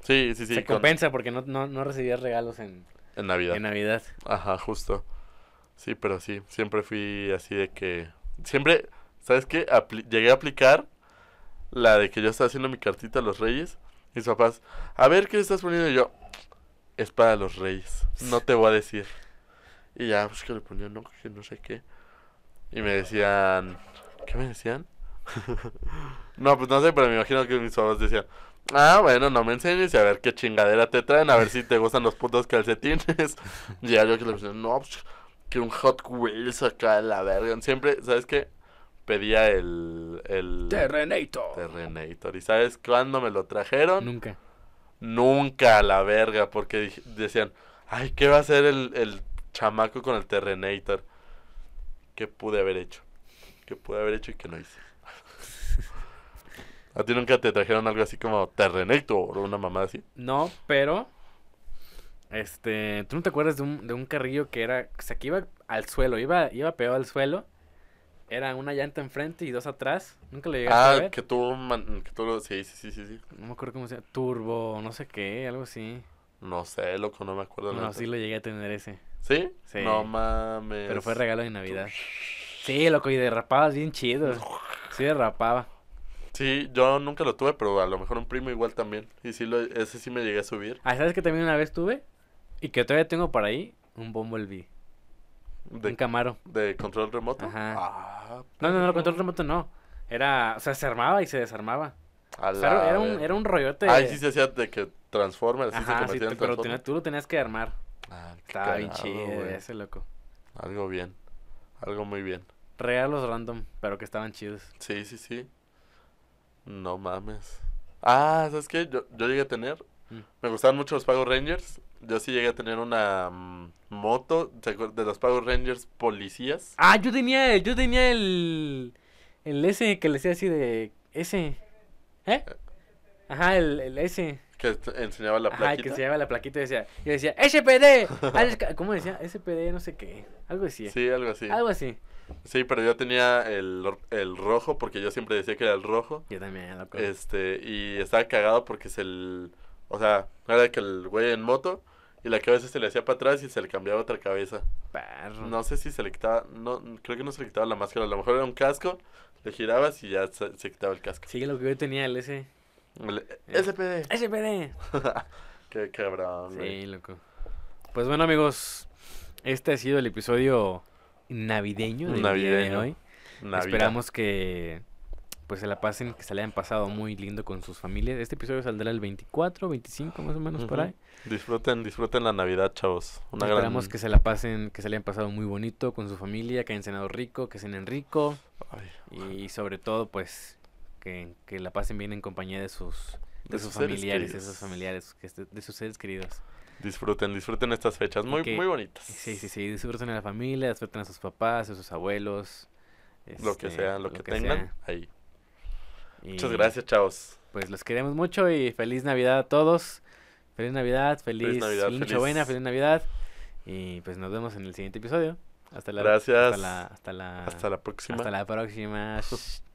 [SPEAKER 2] Sí, sí, sí,
[SPEAKER 1] se
[SPEAKER 2] con-
[SPEAKER 1] compensa porque no, no, no recibías regalos en,
[SPEAKER 2] en Navidad.
[SPEAKER 1] en Navidad.
[SPEAKER 2] Ajá, justo. Sí, pero sí, siempre fui así de que... Siempre, ¿sabes qué? Llegué a aplicar la de que yo estaba haciendo mi cartita a los reyes. Mis papás, a ver, ¿qué le estás poniendo? Y yo, es para los reyes, no te voy a decir. Y ya, pues que le ponía, no, que no sé qué. Y me decían, ¿qué me decían? <laughs> no, pues no sé, pero me imagino que mis papás decían, ah, bueno, no me enseñes y a ver qué chingadera te traen, a ver si te gustan los putos calcetines. <laughs> y ya yo que le decía, no, pues, que un Hot Wheels acá en la verga. Siempre, ¿sabes qué? Pedía el... el
[SPEAKER 1] Terrenator.
[SPEAKER 2] Terrenator. ¿Y sabes cuándo me lo trajeron?
[SPEAKER 1] Nunca.
[SPEAKER 2] Nunca a la verga, porque decían, ay, ¿qué va a hacer el, el chamaco con el Terrenator? ¿Qué pude haber hecho? ¿Qué pude haber hecho y que no hice? <laughs> ¿A ti nunca te trajeron algo así como Terrenator o una mamá así?
[SPEAKER 1] No, pero. Este. ¿Tú no te acuerdas de un, de un carrillo que era. O sea, que iba al suelo, iba, iba pegado al suelo. Era una llanta enfrente y dos atrás. Nunca lo llegaste a
[SPEAKER 2] Ah,
[SPEAKER 1] ver.
[SPEAKER 2] que tú, man- que tú, lo- sí, sí, sí, sí, sí.
[SPEAKER 1] No me acuerdo cómo se llama. Turbo, no sé qué, algo así.
[SPEAKER 2] No sé, loco, no me acuerdo.
[SPEAKER 1] No, sí lo llegué a tener ese.
[SPEAKER 2] ¿Sí?
[SPEAKER 1] Sí.
[SPEAKER 2] No mames.
[SPEAKER 1] Pero fue regalo de Navidad. Sí, loco, y derrapabas bien chido. Sí, derrapaba.
[SPEAKER 2] Sí, yo nunca lo tuve, pero a lo mejor un primo igual también. Y sí, lo, ese sí me llegué a subir.
[SPEAKER 1] Ah, ¿sabes que también una vez tuve? Y que todavía tengo por ahí. Un Bumblebee. Un
[SPEAKER 2] De,
[SPEAKER 1] Camaro.
[SPEAKER 2] de control remoto.
[SPEAKER 1] Ajá.
[SPEAKER 2] Ah,
[SPEAKER 1] No, no, no, control remoto no. Era, o sea, se armaba y se desarmaba.
[SPEAKER 2] A
[SPEAKER 1] O sea, era, un, era un rollote.
[SPEAKER 2] Ay, sí se hacía de que Transformers, sí se
[SPEAKER 1] sí,
[SPEAKER 2] en
[SPEAKER 1] pero tú lo tenías que armar.
[SPEAKER 2] Ah,
[SPEAKER 1] Estaba bien chido ese, loco.
[SPEAKER 2] Algo bien. Algo muy bien.
[SPEAKER 1] Regalos random, pero que estaban chidos.
[SPEAKER 2] Sí, sí, sí. No mames. Ah, ¿sabes qué? Yo, yo llegué a tener.
[SPEAKER 1] Mm.
[SPEAKER 2] Me gustaban mucho los Power Rangers. Yo sí llegué a tener una mm, moto ¿te acuer- de los Power Rangers policías.
[SPEAKER 1] Ah, yo tenía, el- yo tenía el, el ese que le decía así de, ese, ¿eh? Ajá, el, el ese.
[SPEAKER 2] Que enseñaba la
[SPEAKER 1] Ajá,
[SPEAKER 2] plaquita.
[SPEAKER 1] que se llevaba la plaquita y decía, yo decía, SPD, ca-". ¿cómo decía? SPD, no sé qué, algo decía,
[SPEAKER 2] Sí, algo así.
[SPEAKER 1] algo así.
[SPEAKER 2] Sí, pero yo tenía el, el rojo porque yo siempre decía que era el rojo.
[SPEAKER 1] Yo también, loco.
[SPEAKER 2] Este, y estaba cagado porque se el... O sea, era que el güey en moto y la cabeza se le hacía para atrás y se le cambiaba otra cabeza.
[SPEAKER 1] Perro.
[SPEAKER 2] No sé si se le quitaba, no, creo que no se le quitaba la máscara, a lo mejor era un casco, le girabas y ya se, se quitaba el casco.
[SPEAKER 1] Sí, lo que yo tenía, el ese,
[SPEAKER 2] El-
[SPEAKER 1] Eh.
[SPEAKER 2] SPD.
[SPEAKER 1] SPD. <laughs> <laughs>
[SPEAKER 2] Qué cabrón, güey.
[SPEAKER 1] Sí, loco. Pues bueno, amigos, este ha sido el episodio navideño del día de
[SPEAKER 2] Navideño.
[SPEAKER 1] hoy.
[SPEAKER 2] Navidad.
[SPEAKER 1] Esperamos que pues se la pasen, que se la hayan pasado muy lindo con sus familias. Este episodio saldrá el 24, 25 más o menos por
[SPEAKER 2] Ujú.
[SPEAKER 1] ahí.
[SPEAKER 2] Disfruten, disfruten la Navidad, chavos. Una
[SPEAKER 1] Esperamos
[SPEAKER 2] gran...
[SPEAKER 1] que se la pasen, que se la hayan pasado muy bonito con su familia, que hayan cenado rico, que cenen rico
[SPEAKER 2] Ay,
[SPEAKER 1] y sobre todo pues que, que la pasen bien en compañía de sus de,
[SPEAKER 2] De
[SPEAKER 1] sus familiares, de sus familiares, este- de sus seres queridos.
[SPEAKER 2] disfruten, disfruten estas fechas, muy, muy bonitas.
[SPEAKER 1] Sí, sí, sí, disfruten a la familia, disfruten a sus papás, a sus abuelos.
[SPEAKER 2] Lo que
[SPEAKER 1] este,
[SPEAKER 2] sea, lo, que, tengan,
[SPEAKER 1] sea.
[SPEAKER 2] ahí. Muchas gracias, chavos.
[SPEAKER 1] Pues los queremos mucho y feliz Navidad a todos. Feliz Navidad, feliz,
[SPEAKER 2] Navidad,
[SPEAKER 1] feliz
[SPEAKER 2] feliz-
[SPEAKER 1] Nochebuena, feliz Navidad. Y pues nos vemos en el siguiente episodio. Hasta la
[SPEAKER 2] Gracias.
[SPEAKER 1] Hasta la hasta la
[SPEAKER 2] Hasta la próxima.
[SPEAKER 1] hasta la próxima. <laughs>